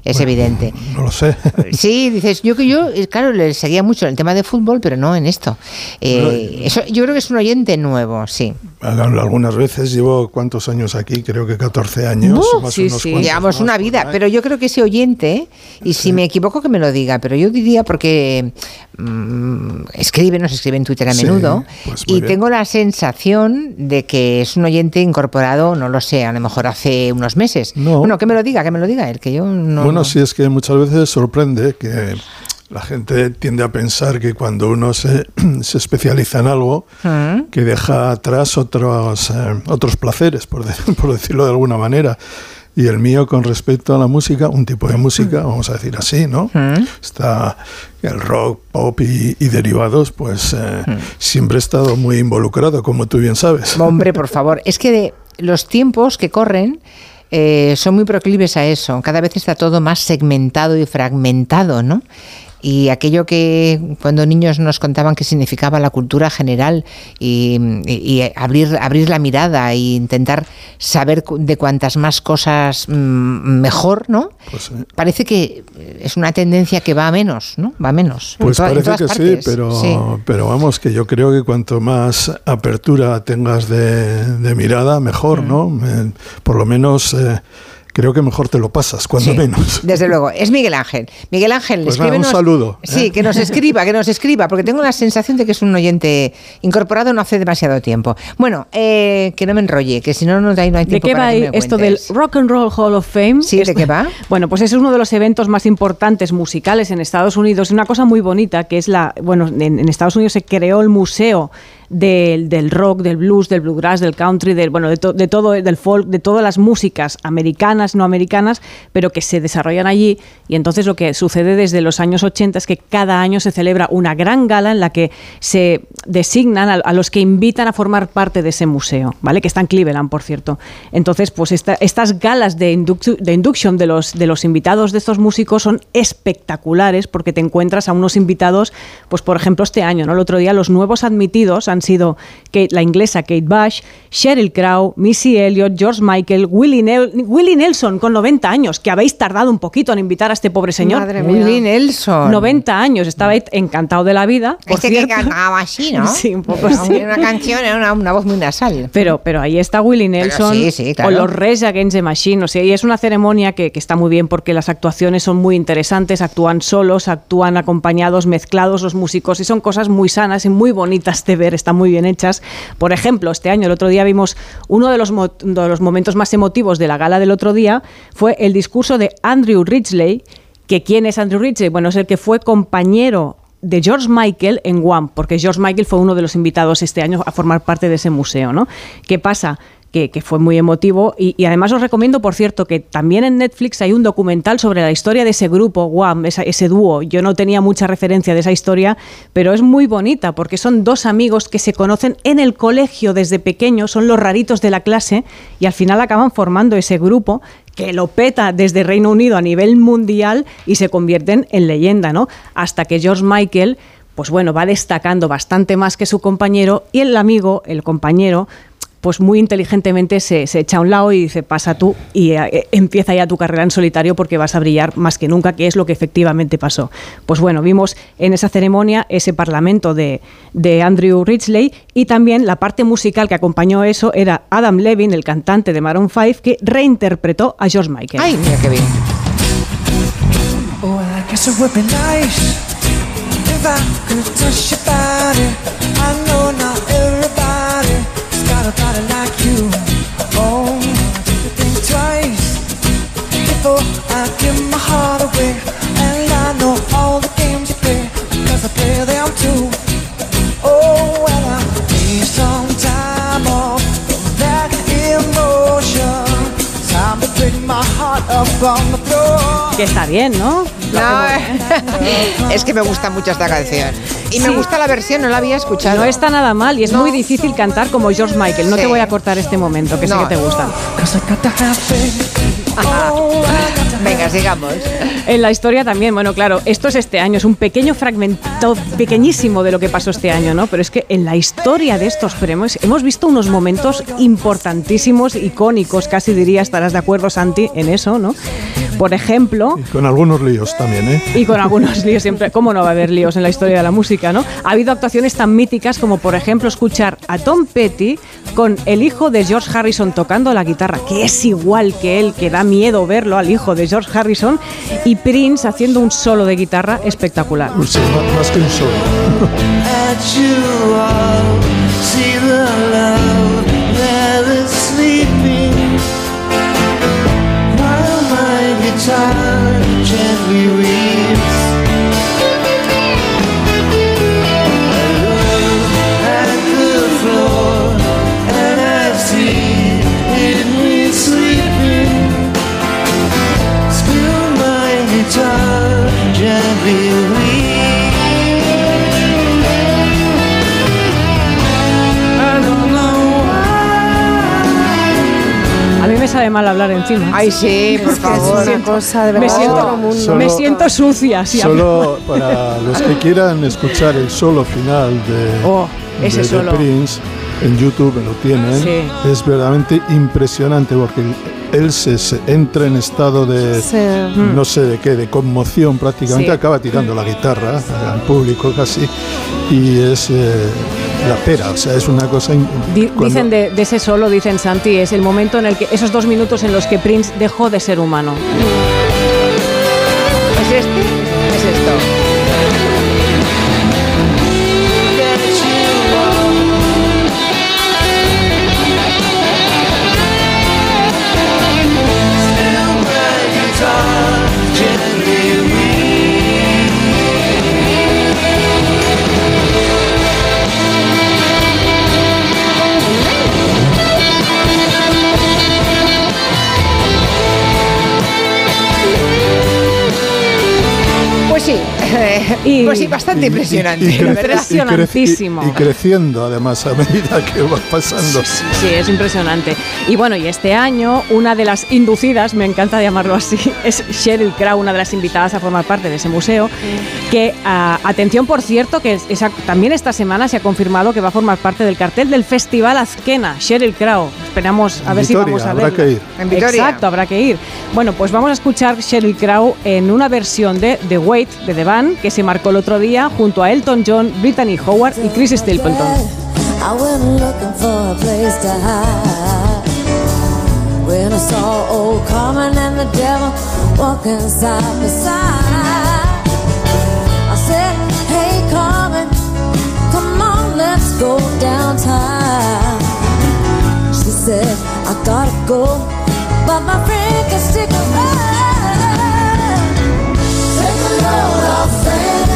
Es evidente. No lo sé. Sí, dices, yo que yo, eh, claro, le seguía mucho en el tema de fútbol, pero no en esto. Eh, eso, yo creo que es un oyente nuevo, sí. Algunas veces llevo cuántos años aquí, creo que 14 años. Uh, más sí, unos sí. cuantos Llevamos más una vida, pero yo creo que ese oyente, y si me equivoco que me lo diga, pero yo diría porque mm, escribe, nos escribe en Twitter a Sí, menudo, pues y bien. tengo la sensación de que es un oyente incorporado, no lo sé, a lo mejor hace unos meses. No. Bueno, que me lo diga, que me lo diga él, que yo no... bueno, no. sí es que muchas veces sorprende que la gente tiende a pensar que cuando uno se, se especializa en algo, Mm. que deja atrás otros, eh, otros placeres, por, de- por decirlo de alguna manera. y el mío con respecto a la música, un tipo de música, vamos a decir así, ¿no? Está el rock, pop y, y derivados, pues eh, siempre he estado muy involucrado, como tú bien sabes. Hombre, por favor, es que de los tiempos que corren eh, son muy proclives a eso. Cada vez está todo más segmentado y fragmentado, ¿no? Y aquello que cuando niños nos contaban que significaba la cultura general y, y- y abrir, abrir la mirada e intentar saber de cuantas más cosas mm, mejor, ¿no? Pues Parece que es una tendencia que va a menos, ¿no? Va a menos. en Pues toda- parece que sí pero, Sí. pero vamos, que yo creo que cuanto más apertura tengas de, de mirada, mejor, ¿no? Mm. Eh, por lo menos eh, creo que mejor te lo pasas, cuando Sí, menos. Desde luego, es Miguel Ángel. Miguel Ángel, Pues nada, un saludo, ¿eh? Sí, que nos escriba, que nos escriba, porque tengo la sensación de que es un oyente incorporado no hace demasiado tiempo. Bueno, eh, que no me enrolle, que si no, no hay, no hay ¿De tiempo qué va para que me esto del. Rock and Roll Hall of Fame? Sí, ¿de qué va? Bueno, pues es uno de los eventos más importantes musicales en Estados Unidos. Una cosa muy bonita que es la. Bueno, en, en Estados Unidos se creó el museo del, del rock, del blues, del bluegrass, del country, del, bueno, de, to- de todo, del folk, de todas las músicas americanas, no americanas, pero que se desarrollan allí. Y entonces lo que sucede desde los años 80 es que cada año se celebra una gran gala en la que se designan a, los que invitan a formar parte de ese museo, ¿vale? Que está en Cleveland, por cierto. Entonces, pues esta- estas galas de, inductu- de induction de los, de los invitados de estos músicos son espectaculares porque te encuentras a unos invitados, pues por ejemplo este año, ¿no? El otro día los nuevos admitidos han sido Kate- la inglesa Kate Bush, Sheryl Crow, Missy Elliott, George Michael, Willie, Nel- Willie Nelson con 90 años, que habéis tardado un poquito en invitar a este pobre señor. Madre mía. Willie Nelson. 90 años, estaba encantado de la vida. por Este que cierto. cantaba así, ¿no? Sí, un poco Era sí. Una canción, era una, una voz muy nasal. Pero, pero ahí está Willie Nelson sí, sí, claro. o los Rage Against the Machine. O sea, y es una ceremonia que, que está muy bien porque las actuaciones son muy interesantes, actúan solos, actúan acompañados, mezclados los músicos y son cosas muy sanas y muy bonitas de ver, están muy bien hechas. Por ejemplo, este año, el otro día vimos uno de los, de los momentos más emotivos de la gala del otro día fue el discurso de Andrew Ridgely, que ¿quién es Andrew Ridgely? Bueno, es el que fue compañero de George Michael en Guam, porque George Michael fue uno de los invitados este año a formar parte de ese museo, ¿no? ¿Qué pasa? Que, fue muy emotivo y, además os recomiendo, por cierto, que también en Netflix hay un documental sobre la historia de ese grupo, Guam, ese dúo. Yo no tenía mucha referencia de esa historia, pero es muy bonita porque son dos amigos que se conocen en el colegio desde pequeños, son los raritos de la clase y al final acaban formando ese grupo que lo peta desde Reino Unido a nivel mundial y se convierten en leyenda, ¿no? Hasta que George Michael, pues bueno, va destacando bastante más que su compañero y el amigo, el compañero, pues muy inteligentemente se, se echa a un lado y dice, pasa tú y eh, empieza ya tu carrera en solitario porque vas a brillar más que nunca, que es lo que efectivamente pasó. Pues bueno, vimos en esa ceremonia ese parlamento de, de Andrew Ridgely y también la parte musical que acompañó eso era Adam Levine, el cantante de Maroon 5, que reinterpretó a George Michael. Ay, mira qué bien. Oh, I guess it would be nice if I could touch your body. I know a like you. Oh, you think twice before I give my heart away. And I know all the games you play, cause I play them too. Oh, well, I need some time off from that emotion. Time to break my heart up on the floor. Que está bien, ¿no? No, es que me gusta mucho esta canción. Y me Sí. gusta la versión, no la había escuchado. No está nada mal y es muy difícil cantar como George Michael. No Sí. te voy a cortar este momento, que sé No. que te gusta. Venga, sigamos. En la historia también, bueno, claro, esto es este año, es un pequeño fragmento pequeñísimo de lo que pasó este año, ¿no? Pero es que en la historia de estos premios hemos visto unos momentos importantísimos, icónicos, casi diría, estarás de acuerdo, Santi, en eso, ¿no? Por ejemplo, Con algunos líos también, ¿eh? y con algunos líos siempre. ¿Cómo no va a haber líos en la historia de la música, no? Ha habido actuaciones tan míticas como, por ejemplo, escuchar a Tom Petty con el hijo de George Harrison tocando la guitarra, que es igual que él, que da miedo verlo al hijo de George Harrison, y Prince haciendo un solo de guitarra espectacular. Sí, más, más que un solo. time gently reach Sabe mal hablar encima. Ay, sí, por Es que es favor. una cosa de me siento. Solo- me siento sucia. si hablo. Solo para los que quieran escuchar el solo final de, Oh, ese de. Prince, en YouTube lo tienen. Sí. Es verdaderamente impresionante porque él se, se entra en estado de, Sí. no sé de qué, de conmoción prácticamente, Sí. acaba tirando la guitarra al público casi y es eh, la pera, o sea, es una cosa... in- Di- cuando- Dicen de, de ese solo, dicen Santi, es el momento en el que, esos dos minutos en los que Prince dejó de ser humano. Pues sí, bastante impresionante, y la crece- verdad. y Impresionantísimo. Y, y creciendo además a medida que va pasando. Sí, es impresionante. Y bueno, y este año una de las inducidas, me encanta llamarlo así, es Sheryl Crow, una de las invitadas a formar parte de ese museo, que, ah, atención por cierto, que esa- también esta semana se ha confirmado que va a formar parte del cartel del Festival Azquena, Sheryl Crow. Esperamos a ver si Vitoria, vamos a habrá verla. que ir. En. Exacto, habrá que ir. Bueno, pues vamos a escuchar Sheryl Crow en una versión de The Wait de The Band que se marcó el otro día junto a Elton John, Brittany Howard y Chris Stapleton. I went looking for a place to hide. When I saw old Carmen and the devil walking side by side, I said, Hey Carmen, come on, let's go downtown. I gotta go, but my friend can stick around. Take a load off, friend.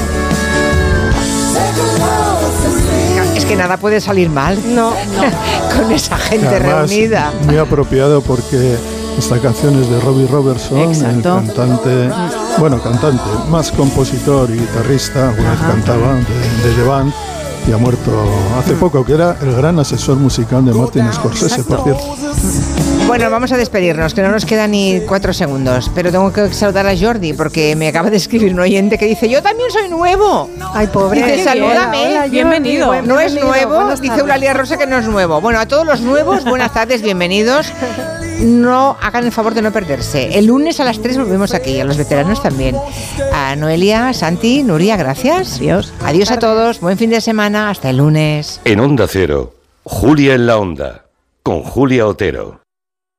Take a load off, friend. Es que nada puede salir mal. No, Con esa gente Además, reunida. Muy apropiado porque esta canción es de Robbie Robertson, Exacto. el cantante, bueno, cantante, más compositor y guitarrista, alguna cantaba de, de The Band y ha muerto hace poco, que era el gran asesor musical de Martin Scorsese, por cierto. Bueno, vamos a despedirnos, que no nos quedan ni cuatro segundos. Pero tengo que saludar a Jordi porque me acaba de escribir un oyente que dice: Yo también soy nuevo. Ay, pobre. Dice, salúdame. Hola, Bienvenido. buen- No es nuevo, dice. Eulalia Rosa que no es nuevo. Bueno, a todos los nuevos, buenas tardes, bienvenidos. No hagan el favor de no perderse. El lunes a las 3 volvemos aquí, a los veteranos también. A Noelia, Santi, Nuria, gracias. Adiós. Adiós a todos, buen fin de semana, hasta el lunes. En Onda Cero, Julia en la Onda, con Julia Otero.